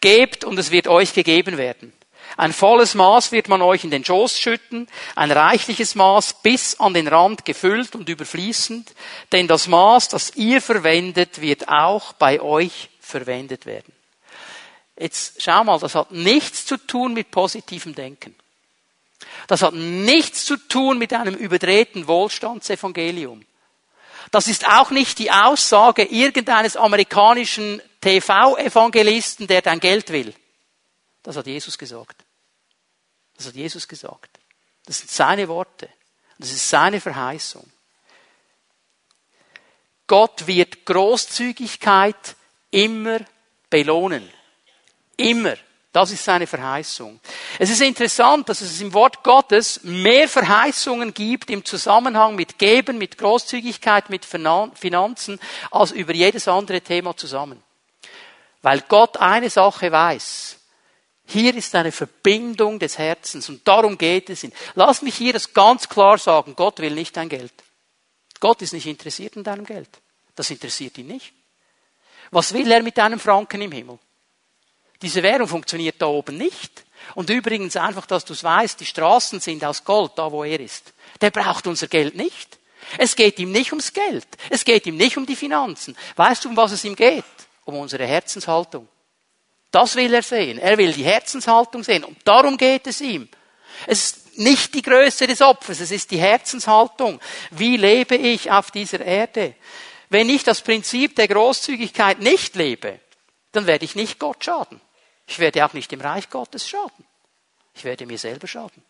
Gebt und es wird euch gegeben werden. Ein volles Maß wird man euch in den Schoß schütten, ein reichliches Maß bis an den Rand gefüllt und überfließend, denn das Maß, das ihr verwendet, wird auch bei euch verwendet werden. Jetzt schau mal, das hat nichts zu tun mit positivem Denken. Das hat nichts zu tun mit einem überdrehten Wohlstandsevangelium. Das ist auch nicht die Aussage irgendeines amerikanischen TV-Evangelisten, der dein Geld will. Das hat Jesus gesagt. Das hat Jesus gesagt. Das sind seine Worte. Das ist seine Verheißung. Gott wird Großzügigkeit immer belohnen. Immer. Das ist seine Verheißung. Es ist interessant, dass es im Wort Gottes mehr Verheißungen gibt im Zusammenhang mit Geben, mit Großzügigkeit, mit Finanzen, als über jedes andere Thema zusammen. Weil Gott eine Sache weiß. Hier ist eine Verbindung des Herzens und darum geht es. Lass mich hier das ganz klar sagen. Gott will nicht dein Geld. Gott ist nicht interessiert in deinem Geld. Das interessiert ihn nicht. Was will er mit deinem Franken im Himmel? Diese Währung funktioniert da oben nicht. Und übrigens einfach, dass du es weißt, die Straßen sind aus Gold, da wo er ist. Der braucht unser Geld nicht. Es geht ihm nicht ums Geld. Es geht ihm nicht um die Finanzen. Weißt du, um was es ihm geht? Um unsere Herzenshaltung. Das will er sehen. Er will die Herzenshaltung sehen. Und darum geht es ihm. Es ist nicht die Größe des Opfers, es ist die Herzenshaltung. Wie lebe ich auf dieser Erde? Wenn ich das Prinzip der Großzügigkeit nicht lebe, dann werde ich nicht Gott schaden. Ich werde auch nicht dem Reich Gottes schaden. Ich werde mir selber schaden.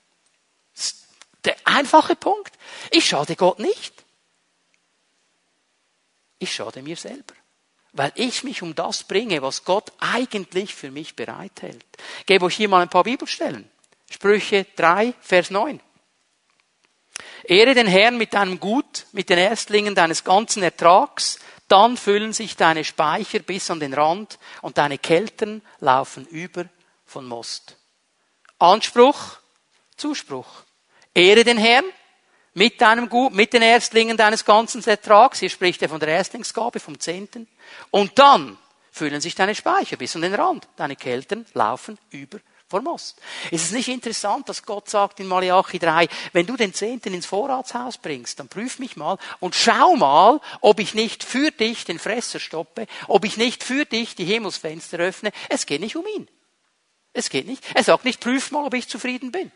Das ist der einfache Punkt. Ich schade Gott nicht. Ich schade mir selber. Weil ich mich um das bringe, was Gott eigentlich für mich bereithält. Ich gebe euch hier mal ein paar Bibelstellen. Sprüche 3, Vers 9. Ehre den Herrn mit deinem Gut, mit den Erstlingen deines ganzen Ertrags, dann füllen sich deine Speicher bis an den Rand und deine Keltern laufen über von Most. Anspruch, Zuspruch. Ehre den Herrn mit deinem Gut, mit den Erstlingen deines ganzen Ertrags. Hier spricht er von der Erstlingsgabe, vom Zehnten. Und dann füllen sich deine Speicher bis an den Rand. Deine Keltern laufen über vor Most. Ist es nicht interessant, dass Gott sagt in Malachi 3, wenn du den Zehnten ins Vorratshaus bringst, dann prüf mich mal und schau mal, ob ich nicht für dich den Fresser stoppe, ob ich nicht für dich die Himmelsfenster öffne. Es geht nicht um ihn. Es geht nicht. Er sagt nicht, prüf mal, ob ich zufrieden bin.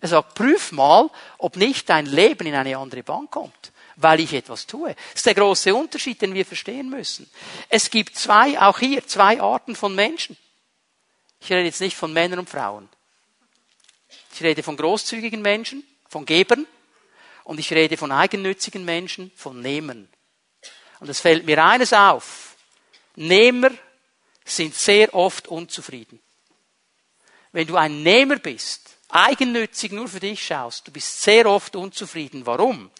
Er sagt, prüf mal, ob nicht dein Leben in eine andere Bank kommt, weil ich etwas tue. Das ist der große Unterschied, den wir verstehen müssen. Es gibt zwei, auch hier, zwei Arten von Menschen. Ich rede jetzt nicht von Männern und Frauen. Ich rede von großzügigen Menschen, von Gebern und ich rede von eigennützigen Menschen, von Nehmern. Und es fällt mir eines auf. Nehmer sind sehr oft unzufrieden. Wenn du ein Nehmer bist, eigennützig nur für dich schaust, du bist sehr oft unzufrieden. Warum?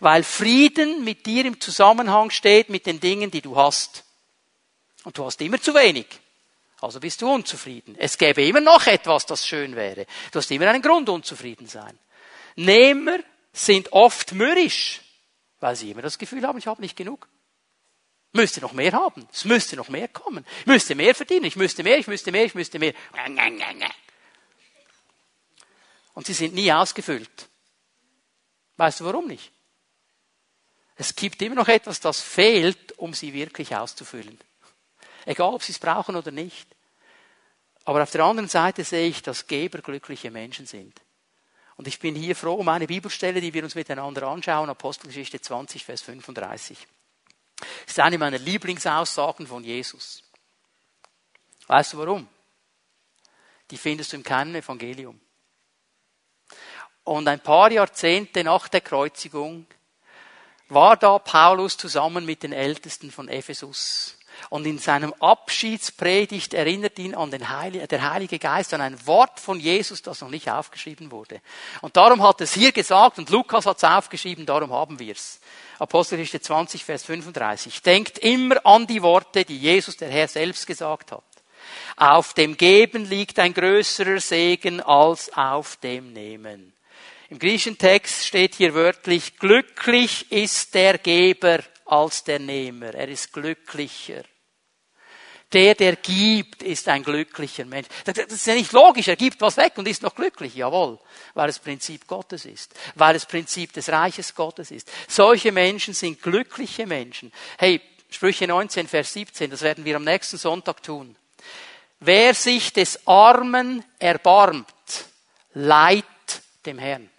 Weil Frieden mit dir im Zusammenhang steht mit den Dingen, die du hast. Und du hast immer zu wenig. Also bist du unzufrieden. Es gäbe immer noch etwas, das schön wäre. Du hast immer einen Grund, unzufrieden sein. Nehmer sind oft mürrisch, weil sie immer das Gefühl haben, ich habe nicht genug. Müsste noch mehr haben. Es müsste noch mehr kommen. Ich müsste mehr verdienen. Ich müsste mehr, ich müsste mehr, ich müsste mehr. Und sie sind nie ausgefüllt. Weißt du warum nicht? Es gibt immer noch etwas, das fehlt, um sie wirklich auszufüllen. Egal, ob sie es brauchen oder nicht. Aber auf der anderen Seite sehe ich, dass Geber glückliche Menschen sind. Und ich bin hier froh um eine Bibelstelle, die wir uns miteinander anschauen, Apostelgeschichte 20, Vers 35. Das ist eine meiner Lieblingsaussagen von Jesus. Weißt du warum? Die findest du im keinen Evangelium. Und ein paar Jahrzehnte nach der Kreuzigung war da Paulus zusammen mit den Ältesten von Ephesus. Und in seinem Abschiedspredigt erinnert ihn an den Heilige, der Heilige Geist an ein Wort von Jesus, das noch nicht aufgeschrieben wurde. Und darum hat es hier gesagt, und Lukas hat es aufgeschrieben, darum haben wir es. Apostelgeschichte 20, Vers 35. Denkt immer an die Worte, die Jesus, der Herr, selbst gesagt hat. Auf dem Geben liegt ein größerer Segen als auf dem Nehmen. Im griechischen Text steht hier wörtlich, glücklich ist der Geber als der Nehmer. Er ist glücklicher. Der, der gibt, ist ein glücklicher Mensch. Das ist ja nicht logisch. Er gibt was weg und ist noch glücklich. Jawohl. Weil es Prinzip Gottes ist. Weil es Prinzip des Reiches Gottes ist. Solche Menschen sind glückliche Menschen. Hey, Sprüche 19, Vers 17, das werden wir am nächsten Sonntag tun. Wer sich des Armen erbarmt, leiht dem Herrn.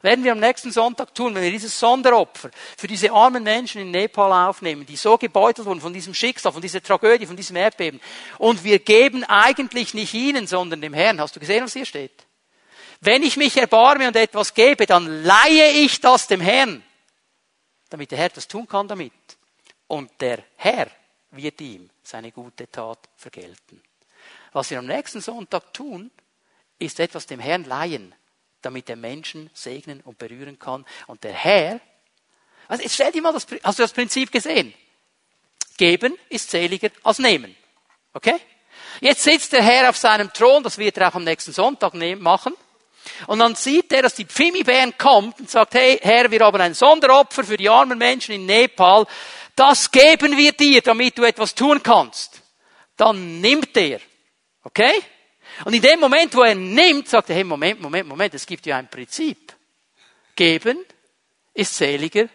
Werden wir am nächsten Sonntag tun, wenn wir dieses Sonderopfer für diese armen Menschen in Nepal aufnehmen, die so gebeutelt wurden von diesem Schicksal, von dieser Tragödie, von diesem Erdbeben. Und wir geben eigentlich nicht ihnen, sondern dem Herrn. Hast du gesehen, was hier steht? Wenn ich mich erbarme und etwas gebe, dann leihe ich das dem Herrn, damit der Herr das tun kann damit. Und der Herr wird ihm seine gute Tat vergelten. Was wir am nächsten Sonntag tun, ist etwas dem Herrn leihen damit er Menschen segnen und berühren kann. Und der Herr, also jetzt stell dir mal das, hast du das Prinzip gesehen? Geben ist seliger als nehmen. Okay? Jetzt sitzt der Herr auf seinem Thron, das wird er auch am nächsten Sonntag machen. Und dann sieht er, dass die Pfimi-Bären kommt und sagt, hey Herr, wir haben ein Sonderopfer für die armen Menschen in Nepal. Das geben wir dir, damit du etwas tun kannst. Dann nimmt er. Okay? Und in dem Moment, wo er nimmt, sagt er, hey, Moment, Moment, Moment, es gibt ja ein Prinzip. Geben ist seliger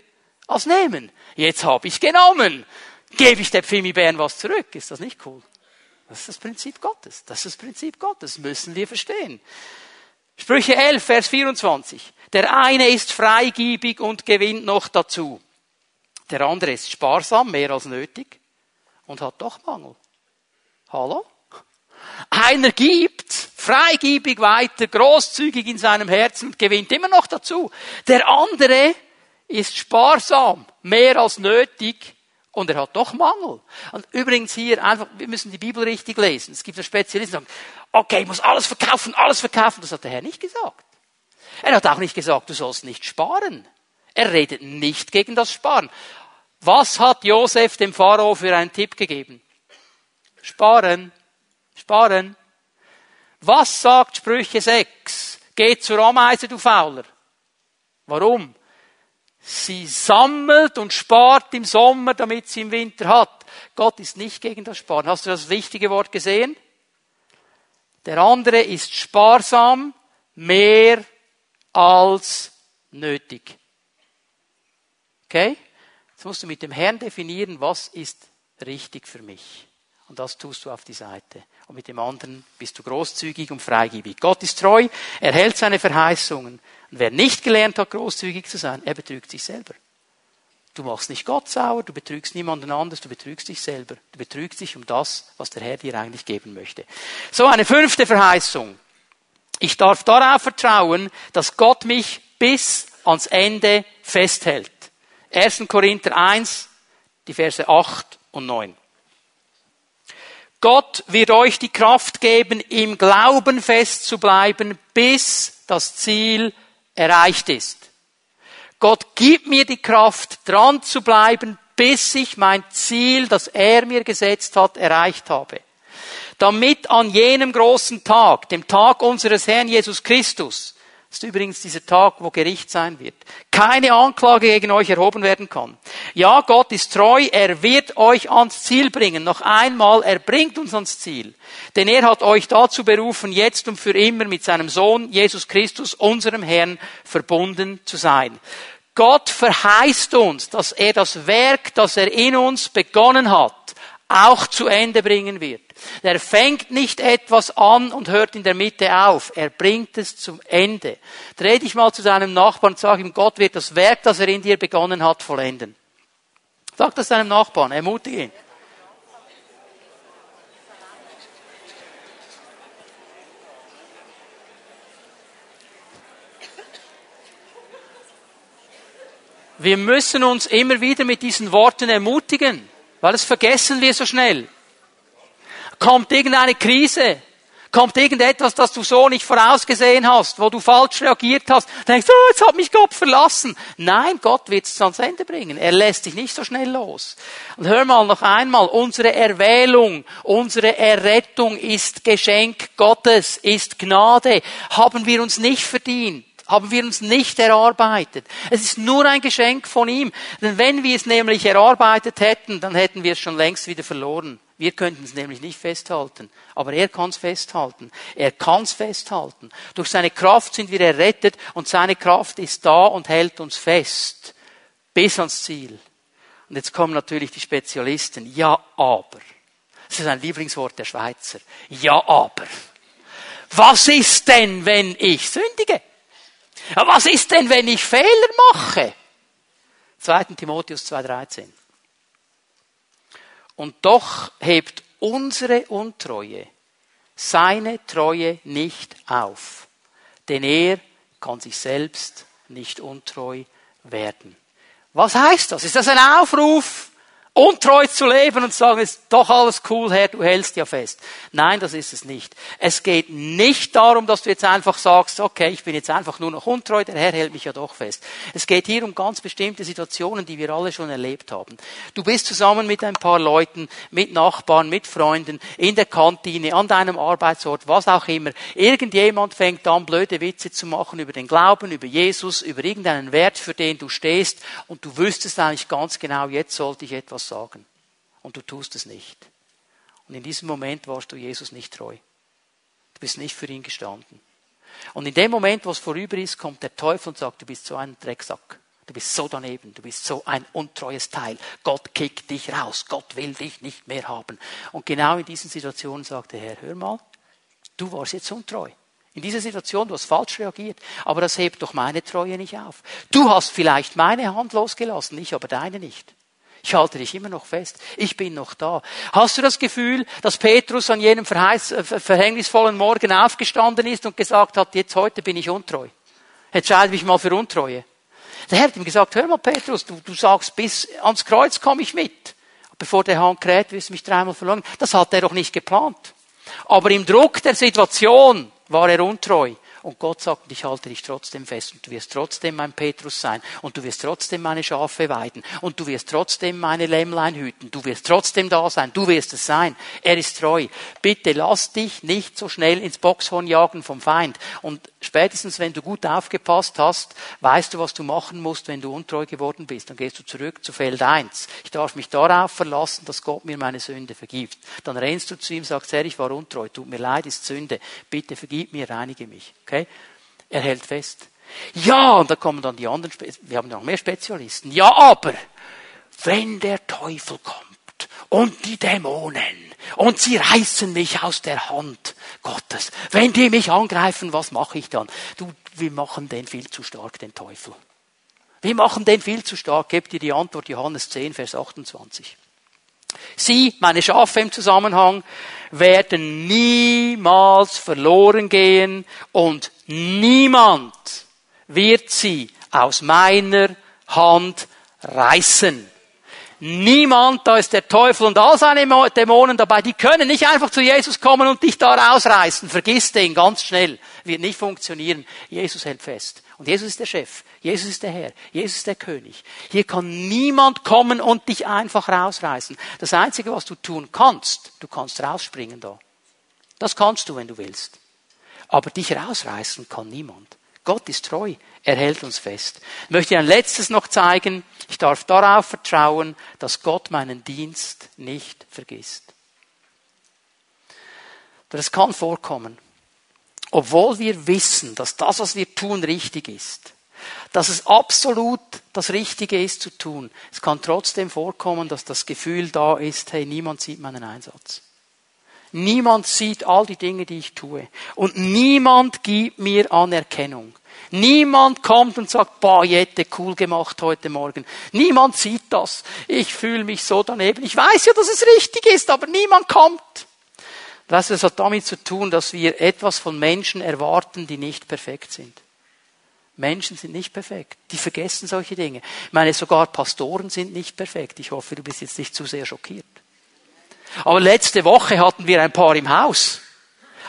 als nehmen. Jetzt habe ich genommen. Gebe ich der Pfimibären was zurück? Ist das nicht cool? Das ist das Prinzip Gottes. Das ist das Prinzip Gottes. Müssen wir verstehen. Sprüche 11, Vers 24. Der eine ist freigiebig und gewinnt noch dazu. Der andere ist sparsam, mehr als nötig und hat doch Mangel. Hallo? Einer gibt freigiebig weiter, großzügig in seinem Herzen und gewinnt immer noch dazu. Der andere ist sparsam, mehr als nötig und er hat doch Mangel. Und übrigens hier einfach, wir müssen die Bibel richtig lesen. Es gibt einen Spezialisten, die sagen, okay, ich muss alles verkaufen, alles verkaufen. Das hat der Herr nicht gesagt. Er hat auch nicht gesagt, du sollst nicht sparen. Er redet nicht gegen das Sparen. Was hat Josef dem Pharao für einen Tipp gegeben? Sparen. Sparen. Was sagt Sprüche 6? Geht zur Ameise, du Fauler. Warum? Sie sammelt und spart im Sommer, damit sie im Winter hat. Gott ist nicht gegen das Sparen. Hast du das wichtige Wort gesehen? Der andere ist sparsam, mehr als nötig. Okay? Jetzt musst du mit dem Herrn definieren, was ist richtig für mich. Und das tust du auf die Seite. Und mit dem anderen bist du großzügig und freigebig. Gott ist treu, er hält seine Verheißungen. Und wer nicht gelernt hat, großzügig zu sein, er betrügt sich selber. Du machst nicht Gott sauer, du betrügst niemanden anders, du betrügst dich selber. Du betrügst dich um das, was der Herr dir eigentlich geben möchte. So, eine fünfte Verheißung. Ich darf darauf vertrauen, dass Gott mich bis ans Ende festhält. 1. Korinther 1, die Verse 8 und 9. Gott wird euch die Kraft geben, im Glauben festzubleiben, bis das Ziel erreicht ist. Gott gibt mir die Kraft, dran zu bleiben, bis ich mein Ziel, das er mir gesetzt hat, erreicht habe. Damit an jenem großen Tag, dem Tag unseres Herrn Jesus Christus, ist übrigens dieser Tag, wo Gericht sein wird. Keine Anklage gegen euch erhoben werden kann. Ja, Gott ist treu, er wird euch ans Ziel bringen. Noch einmal, er bringt uns ans Ziel. Denn er hat euch dazu berufen, jetzt und für immer mit seinem Sohn Jesus Christus, unserem Herrn, verbunden zu sein. Gott verheißt uns, dass er das Werk, das er in uns begonnen hat, auch zu Ende bringen wird. Er fängt nicht etwas an und hört in der Mitte auf. Er bringt es zum Ende. Dreh dich mal zu deinem Nachbarn und sag ihm, Gott wird das Werk, das er in dir begonnen hat, vollenden. Sag das deinem Nachbarn, ermutige ihn. Wir müssen uns immer wieder mit diesen Worten ermutigen, weil das vergessen wir so schnell. Kommt irgendeine Krise, kommt irgendetwas, das du so nicht vorausgesehen hast, wo du falsch reagiert hast, denkst, oh, jetzt hat mich Gott verlassen. Nein, Gott wird es ans Ende bringen. Er lässt dich nicht so schnell los. Und hör mal noch einmal, unsere Erwählung, unsere Errettung ist Geschenk Gottes, ist Gnade, haben wir uns nicht verdient haben wir uns nicht erarbeitet. Es ist nur ein Geschenk von ihm. Denn wenn wir es nämlich erarbeitet hätten, dann hätten wir es schon längst wieder verloren. Wir könnten es nämlich nicht festhalten. Aber er kann es festhalten. Er kann es festhalten. Durch seine Kraft sind wir errettet und seine Kraft ist da und hält uns fest. Bis ans Ziel. Und jetzt kommen natürlich die Spezialisten. Ja, aber. Das ist ein Lieblingswort der Schweizer. Ja, aber. Was ist denn, wenn ich sündige? Was ist denn, wenn ich Fehler mache? 2. Timotheus 2,13. Und doch hebt unsere Untreue seine Treue nicht auf, denn er kann sich selbst nicht untreu werden. Was heißt das? Ist das ein Aufruf untreu zu leben und sagen, ist doch alles cool, Herr, du hältst ja fest. Nein, das ist es nicht. Es geht nicht darum, dass du jetzt einfach sagst, okay, ich bin jetzt einfach nur noch untreu, der Herr hält mich ja doch fest. Es geht hier um ganz bestimmte Situationen, die wir alle schon erlebt haben. Du bist zusammen mit ein paar Leuten, mit Nachbarn, mit Freunden, in der Kantine, an deinem Arbeitsort, was auch immer. Irgendjemand fängt an, blöde Witze zu machen über den Glauben, über Jesus, über irgendeinen Wert, für den du stehst und du wüsstest eigentlich ganz genau, jetzt sollte ich etwas etwas sagen und du tust es nicht. Und in diesem Moment warst du Jesus nicht treu. Du bist nicht für ihn gestanden. Und in dem Moment, wo es vorüber ist, kommt der Teufel und sagt, du bist so ein Drecksack. Du bist so daneben, du bist so ein untreues Teil. Gott kickt dich raus, Gott will dich nicht mehr haben. Und genau in diesen Situationen sagt der Herr, hör mal, du warst jetzt untreu. In dieser Situation, du hast falsch reagiert, aber das hebt doch meine Treue nicht auf. Du hast vielleicht meine Hand losgelassen, ich aber deine nicht. Ich halte dich immer noch fest. Ich bin noch da. Hast du das Gefühl, dass Petrus an jenem äh, verhängnisvollen Morgen aufgestanden ist und gesagt hat, jetzt heute bin ich untreu? Entscheide mich mal für Untreue. Der Herr hat ihm gesagt, hör mal Petrus, du, du sagst, bis ans Kreuz komme ich mit. Bevor der Hahn kräht, wirst du mich dreimal verlangen. Das hat er doch nicht geplant. Aber im Druck der Situation war er untreu. Und Gott sagt, ich halte dich trotzdem fest und du wirst trotzdem mein Petrus sein und du wirst trotzdem meine Schafe weiden und du wirst trotzdem meine Lämmlein hüten. Du wirst trotzdem da sein. Du wirst es sein. Er ist treu. Bitte lass dich nicht so schnell ins Boxhorn jagen vom Feind. Und spätestens, wenn du gut aufgepasst hast, weißt du, was du machen musst, wenn du untreu geworden bist. Dann gehst du zurück zu Feld 1. Ich darf mich darauf verlassen, dass Gott mir meine Sünde vergibt. Dann rennst du zu ihm, sagst, Herr, ich war untreu, tut mir leid, ist Sünde. Bitte vergib mir, reinige mich. Okay? Er hält fest. Ja, und da kommen dann die anderen, Spe wir haben noch mehr Spezialisten. Ja, aber, wenn der Teufel kommt und die Dämonen und sie reißen mich aus der Hand Gottes, wenn die mich angreifen, was mache ich dann? Du, wir machen den viel zu stark, den Teufel. Wir machen den viel zu stark. Gebt dir die Antwort Johannes 10, Vers 28. Sie, meine Schafe im Zusammenhang, werden niemals verloren gehen und niemand wird sie aus meiner Hand reißen. Niemand, da ist der Teufel und all seine Dämonen dabei, die können nicht einfach zu Jesus kommen und dich da rausreißen. Vergiss den ganz schnell. Wird nicht funktionieren. Jesus hält fest. Und Jesus ist der Chef. Jesus ist der Herr. Jesus ist der König. Hier kann niemand kommen und dich einfach rausreißen. Das Einzige, was du tun kannst, du kannst rausspringen da. Das kannst du, wenn du willst. Aber dich rausreißen kann niemand. Gott ist treu. Er hält uns fest. Ich möchte ein letztes noch zeigen. Ich darf darauf vertrauen, dass Gott meinen Dienst nicht vergisst. Das kann vorkommen. Obwohl wir wissen, dass das, was wir tun, richtig ist. Dass es absolut das Richtige ist zu tun. Es kann trotzdem vorkommen, dass das Gefühl da ist, hey, niemand sieht meinen Einsatz. Niemand sieht all die Dinge, die ich tue. Und niemand gibt mir Anerkennung. Niemand kommt und sagt, boah, Jette, cool gemacht heute Morgen. Niemand sieht das. Ich fühle mich so daneben. Ich weiß ja, dass es richtig ist, aber niemand kommt. Das hat damit zu tun, dass wir etwas von Menschen erwarten, die nicht perfekt sind. Menschen sind nicht perfekt. Die vergessen solche Dinge. Ich meine, sogar Pastoren sind nicht perfekt. Ich hoffe, du bist jetzt nicht zu sehr schockiert. Aber letzte Woche hatten wir ein paar im Haus.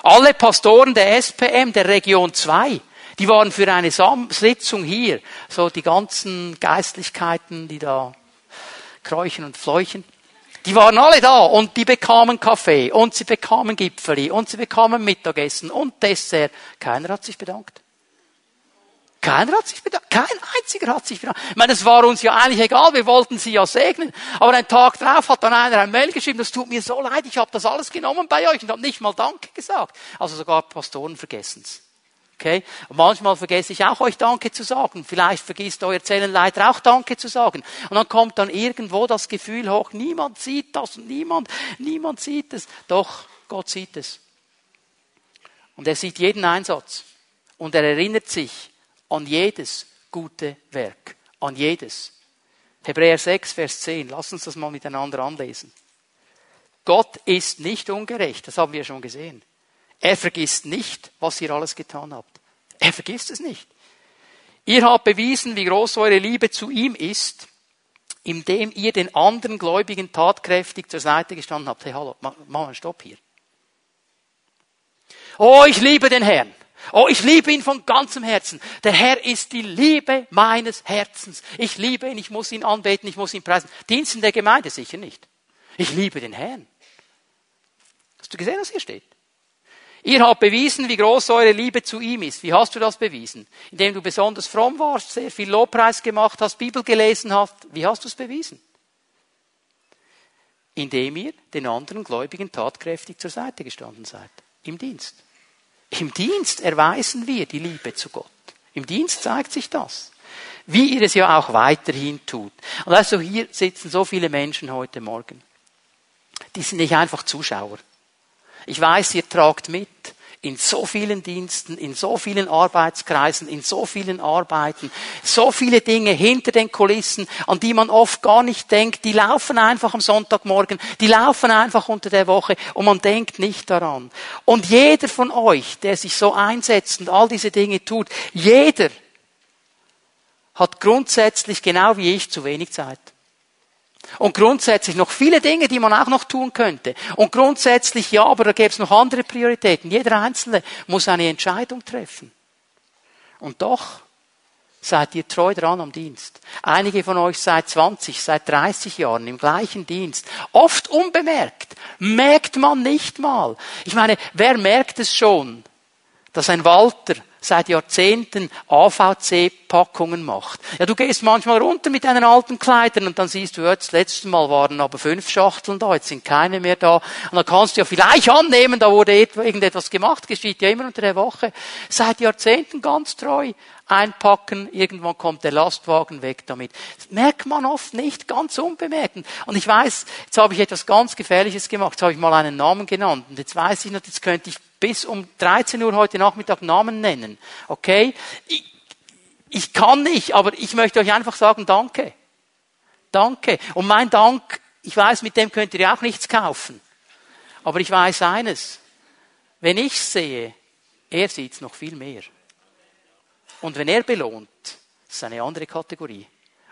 Alle Pastoren der SPM, der Region 2, die waren für eine Sitzung hier. So die ganzen Geistlichkeiten, die da kräuchen und fleuchen. Die waren alle da und die bekamen Kaffee und sie bekamen Gipfeli und sie bekamen Mittagessen und Dessert. Keiner hat sich bedankt. Keiner hat sich bedankt. Kein einziger hat sich bedankt. Ich meine, es war uns ja eigentlich egal, wir wollten sie ja segnen. Aber einen Tag drauf hat dann einer ein Mail geschrieben, das tut mir so leid, ich habe das alles genommen bei euch und habe nicht mal Danke gesagt. Also sogar Pastoren vergessen's. Okay? Und manchmal vergesse ich auch euch Danke zu sagen. Vielleicht vergisst euer Zellenleiter auch Danke zu sagen. Und dann kommt dann irgendwo das Gefühl hoch, niemand sieht das und niemand, niemand sieht es. Doch, Gott sieht es. Und er sieht jeden Einsatz. Und er erinnert sich, an jedes gute Werk. An jedes. Hebräer 6, Vers 10. Lass uns das mal miteinander anlesen. Gott ist nicht ungerecht, das haben wir schon gesehen. Er vergisst nicht, was ihr alles getan habt. Er vergisst es nicht. Ihr habt bewiesen, wie groß eure Liebe zu ihm ist, indem ihr den anderen Gläubigen tatkräftig zur Seite gestanden habt. Hey, hallo, mach mal einen Stopp hier. Oh, ich liebe den Herrn. Oh, ich liebe ihn von ganzem Herzen. Der Herr ist die Liebe meines Herzens. Ich liebe ihn, ich muss ihn anbeten, ich muss ihn preisen. Dienst in der Gemeinde sicher nicht. Ich liebe den Herrn. Hast du gesehen, was hier steht? Ihr habt bewiesen, wie groß eure Liebe zu ihm ist. Wie hast du das bewiesen? Indem du besonders fromm warst, sehr viel Lobpreis gemacht hast, Bibel gelesen hast. Wie hast du es bewiesen? Indem ihr den anderen Gläubigen tatkräftig zur Seite gestanden seid. Im Dienst. Im Dienst erweisen wir die Liebe zu Gott. Im Dienst zeigt sich das. Wie ihr es ja auch weiterhin tut. Und also hier sitzen so viele Menschen heute Morgen. Die sind nicht einfach Zuschauer. Ich weiß, ihr tragt mit in so vielen Diensten, in so vielen Arbeitskreisen, in so vielen Arbeiten, so viele Dinge hinter den Kulissen, an die man oft gar nicht denkt, die laufen einfach am Sonntagmorgen, die laufen einfach unter der Woche und man denkt nicht daran. Und jeder von euch, der sich so einsetzt und all diese Dinge tut, jeder hat grundsätzlich genau wie ich zu wenig Zeit. Und grundsätzlich noch viele Dinge, die man auch noch tun könnte. Und grundsätzlich ja, aber da gäbe es noch andere Prioritäten. Jeder Einzelne muss eine Entscheidung treffen. Und doch seid ihr treu dran am Dienst. Einige von euch seit 20, seit 30 Jahren im gleichen Dienst. Oft unbemerkt. Merkt man nicht mal. Ich meine, wer merkt es schon, dass ein Walter seit Jahrzehnten AVC-Packungen macht. Ja, du gehst manchmal runter mit deinen alten Kleidern und dann siehst du, ja, das letzte Mal waren aber fünf Schachteln da, jetzt sind keine mehr da. Und dann kannst du ja vielleicht annehmen, da wurde irgendetwas gemacht, geschieht ja immer unter der Woche. Seit Jahrzehnten ganz treu einpacken, irgendwann kommt der Lastwagen weg damit. Das merkt man oft nicht, ganz unbemerkt. Und ich weiß, jetzt habe ich etwas ganz Gefährliches gemacht, jetzt habe ich mal einen Namen genannt. Und jetzt weiß ich noch, jetzt könnte ich bis um 13 Uhr heute Nachmittag Namen nennen. Okay? Ich, ich kann nicht, aber ich möchte euch einfach sagen, danke. Danke. Und mein Dank, ich weiß, mit dem könnt ihr auch nichts kaufen. Aber ich weiß eines. Wenn ich sehe, er sieht es noch viel mehr. Und wenn er belohnt, ist eine andere Kategorie.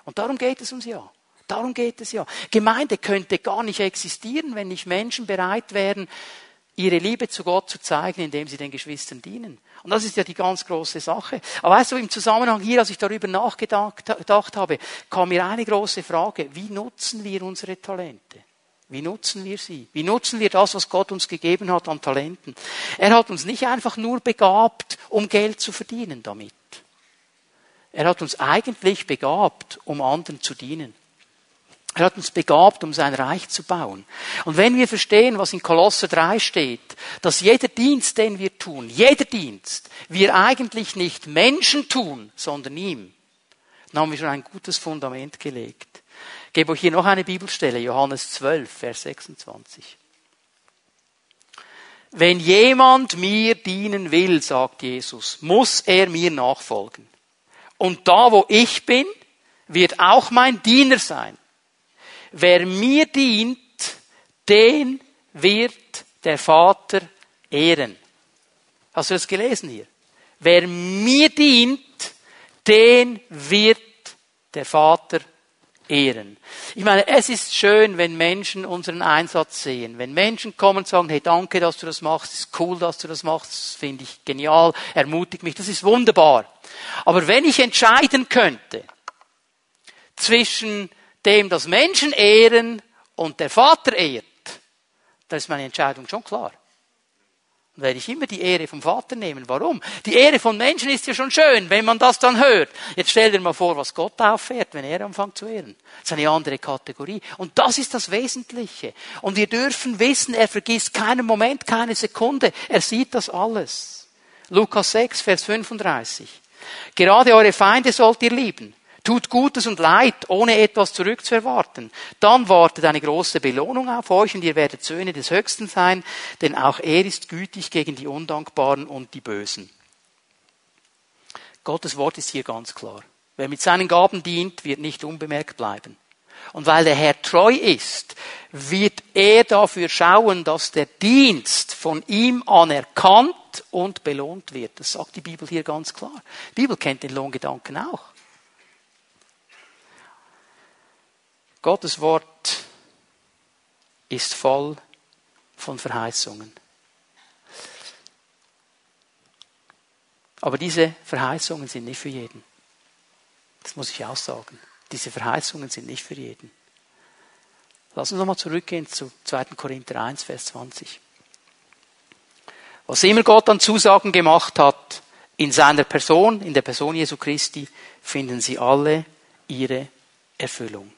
Und darum geht es uns ja. Darum geht es ja. Gemeinde könnte gar nicht existieren, wenn nicht Menschen bereit wären, ihre Liebe zu Gott zu zeigen, indem sie den Geschwistern dienen. Und das ist ja die ganz große Sache. Aber weißt du, im Zusammenhang hier, als ich darüber nachgedacht habe, kam mir eine große Frage. Wie nutzen wir unsere Talente? Wie nutzen wir sie? Wie nutzen wir das, was Gott uns gegeben hat an Talenten? Er hat uns nicht einfach nur begabt, um Geld zu verdienen damit. Er hat uns eigentlich begabt, um anderen zu dienen. Er hat uns begabt, um sein Reich zu bauen. Und wenn wir verstehen, was in Kolosser 3 steht, dass jeder Dienst, den wir tun, jeder Dienst, wir eigentlich nicht Menschen tun, sondern ihm, dann haben wir schon ein gutes Fundament gelegt. Ich gebe euch hier noch eine Bibelstelle, Johannes 12, Vers 26. Wenn jemand mir dienen will, sagt Jesus, muss er mir nachfolgen. Und da, wo ich bin, wird auch mein Diener sein. Wer mir dient, den wird der Vater ehren. Hast du das gelesen hier? Wer mir dient, den wird der Vater ehren. Ich meine, es ist schön, wenn Menschen unseren Einsatz sehen. Wenn Menschen kommen und sagen, hey, danke, dass du das machst, ist cool, dass du das machst, das finde ich genial, ermutigt mich, das ist wunderbar. Aber wenn ich entscheiden könnte zwischen dem, das Menschen ehren und der Vater ehrt, dann ist meine Entscheidung schon klar. Dann werde ich immer die Ehre vom Vater nehmen. Warum? Die Ehre von Menschen ist ja schon schön, wenn man das dann hört. Jetzt stell dir mal vor, was Gott auffährt, wenn er anfängt zu ehren. Das ist eine andere Kategorie. Und das ist das Wesentliche. Und wir dürfen wissen, er vergisst keinen Moment, keine Sekunde. Er sieht das alles. Lukas 6, Vers 35. Gerade eure Feinde sollt ihr lieben. Tut Gutes und Leid, ohne etwas zurückzuerwarten. Dann wartet eine große Belohnung auf euch und ihr werdet Söhne des Höchsten sein, denn auch er ist gütig gegen die Undankbaren und die Bösen. Gottes Wort ist hier ganz klar. Wer mit seinen Gaben dient, wird nicht unbemerkt bleiben. Und weil der Herr treu ist, wird er dafür schauen, dass der Dienst von ihm anerkannt und belohnt wird. Das sagt die Bibel hier ganz klar. Die Bibel kennt den Lohngedanken auch. Gottes Wort ist voll von Verheißungen. Aber diese Verheißungen sind nicht für jeden. Das muss ich auch sagen. Diese Verheißungen sind nicht für jeden. Lass uns nochmal zurückgehen zu 2. Korinther 1, Vers 20. Was immer Gott an Zusagen gemacht hat, in seiner Person, in der Person Jesu Christi, finden sie alle ihre Erfüllung.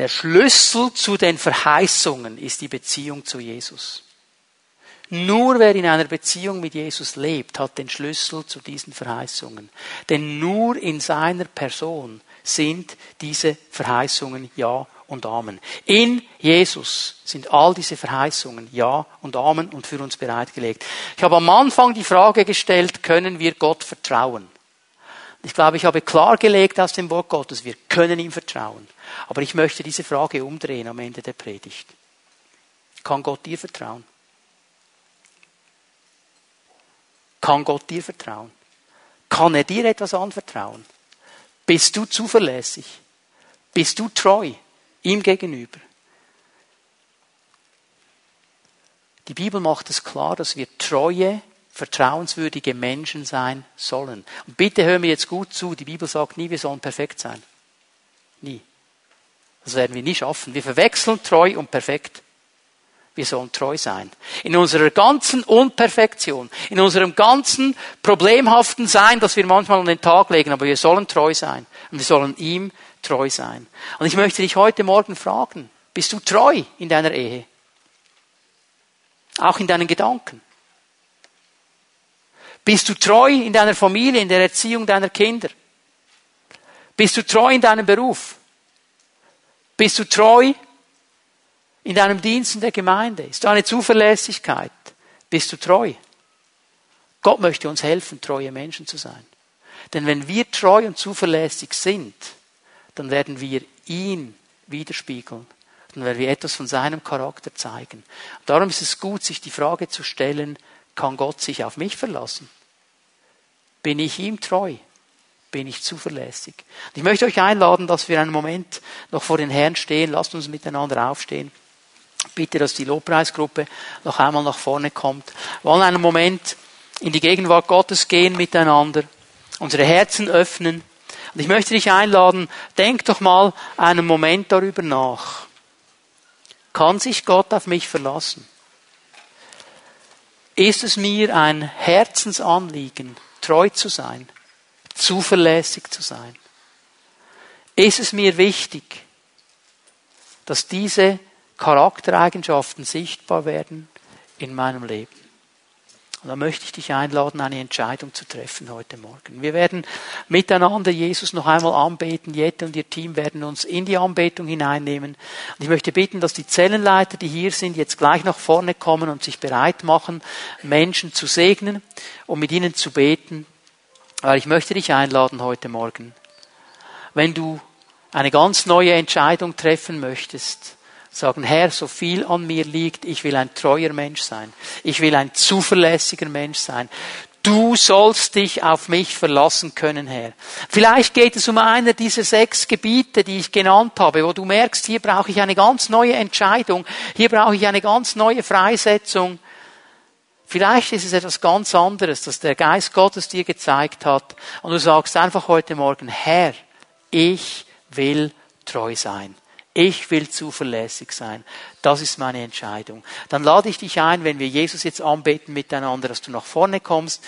Der Schlüssel zu den Verheißungen ist die Beziehung zu Jesus. Nur wer in einer Beziehung mit Jesus lebt, hat den Schlüssel zu diesen Verheißungen. Denn nur in seiner Person sind diese Verheißungen Ja und Amen. In Jesus sind all diese Verheißungen Ja und Amen und für uns bereitgelegt. Ich habe am Anfang die Frage gestellt, können wir Gott vertrauen? Ich glaube, ich habe klargelegt aus dem Wort Gottes, wir können ihm vertrauen. Aber ich möchte diese Frage umdrehen am Ende der Predigt. Kann Gott dir vertrauen? Kann Gott dir vertrauen? Kann er dir etwas anvertrauen? Bist du zuverlässig? Bist du treu ihm gegenüber? Die Bibel macht es klar, dass wir treue vertrauenswürdige Menschen sein sollen. Und bitte hör mir jetzt gut zu, die Bibel sagt nie, wir sollen perfekt sein. Nie. Das werden wir nie schaffen. Wir verwechseln treu und perfekt. Wir sollen treu sein. In unserer ganzen Unperfektion, in unserem ganzen problemhaften Sein, das wir manchmal an den Tag legen, aber wir sollen treu sein. Und wir sollen ihm treu sein. Und ich möchte dich heute Morgen fragen, bist du treu in deiner Ehe? Auch in deinen Gedanken? Bist du treu in deiner Familie, in der Erziehung deiner Kinder? Bist du treu in deinem Beruf? Bist du treu in deinem Dienst in der Gemeinde? Ist da eine Zuverlässigkeit? Bist du treu? Gott möchte uns helfen, treue Menschen zu sein. Denn wenn wir treu und zuverlässig sind, dann werden wir ihn widerspiegeln. Dann werden wir etwas von seinem Charakter zeigen. Darum ist es gut, sich die Frage zu stellen, kann Gott sich auf mich verlassen? Bin ich ihm treu? Bin ich zuverlässig? Und ich möchte euch einladen, dass wir einen Moment noch vor den Herrn stehen. Lasst uns miteinander aufstehen. Bitte, dass die Lobpreisgruppe noch einmal nach vorne kommt. Wir wollen einen Moment in die Gegenwart Gottes gehen miteinander, unsere Herzen öffnen. Und ich möchte dich einladen, denk doch mal einen Moment darüber nach. Kann sich Gott auf mich verlassen? Ist es mir ein Herzensanliegen, treu zu sein, zuverlässig zu sein. Ist es mir wichtig, dass diese Charaktereigenschaften sichtbar werden in meinem Leben. Und da möchte ich dich einladen, eine Entscheidung zu treffen heute Morgen. Wir werden miteinander Jesus noch einmal anbeten. Jette und ihr Team werden uns in die Anbetung hineinnehmen. Und ich möchte bitten, dass die Zellenleiter, die hier sind, jetzt gleich nach vorne kommen und sich bereit machen, Menschen zu segnen und mit ihnen zu beten. Weil ich möchte dich einladen heute Morgen. Wenn du eine ganz neue Entscheidung treffen möchtest, sagen, Herr, so viel an mir liegt, ich will ein treuer Mensch sein. Ich will ein zuverlässiger Mensch sein. Du sollst dich auf mich verlassen können, Herr. Vielleicht geht es um einer dieser sechs Gebiete, die ich genannt habe, wo du merkst, hier brauche ich eine ganz neue Entscheidung, hier brauche ich eine ganz neue Freisetzung. Vielleicht ist es etwas ganz anderes, das der Geist Gottes dir gezeigt hat und du sagst einfach heute Morgen, Herr, ich will treu sein. Ich will zuverlässig sein. Das ist meine Entscheidung. Dann lade ich dich ein, wenn wir Jesus jetzt anbeten miteinander, dass du nach vorne kommst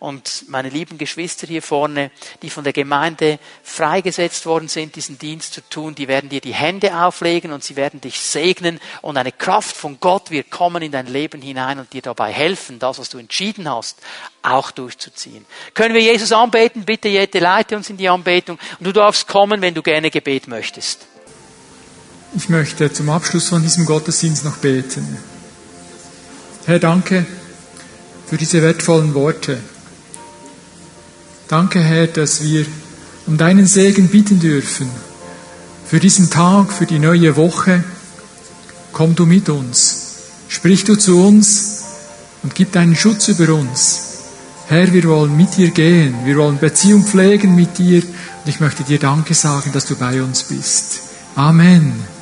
und meine lieben Geschwister hier vorne, die von der Gemeinde freigesetzt worden sind, diesen Dienst zu tun, die werden dir die Hände auflegen und sie werden dich segnen und eine Kraft von Gott wird kommen in dein Leben hinein und dir dabei helfen, das, was du entschieden hast, auch durchzuziehen. Können wir Jesus anbeten? Bitte, Jette, leite uns in die Anbetung und du darfst kommen, wenn du gerne Gebet möchtest. Ich möchte zum Abschluss von diesem Gottesdienst noch beten. Herr, danke für diese wertvollen Worte. Danke, Herr, dass wir um deinen Segen bitten dürfen. Für diesen Tag, für die neue Woche. Komm du mit uns. Sprich du zu uns und gib deinen Schutz über uns. Herr, wir wollen mit dir gehen. Wir wollen Beziehung pflegen mit dir. Und ich möchte dir Danke sagen, dass du bei uns bist. Amen.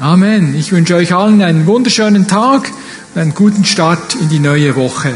Amen. Ich wünsche euch allen einen wunderschönen Tag und einen guten Start in die neue Woche.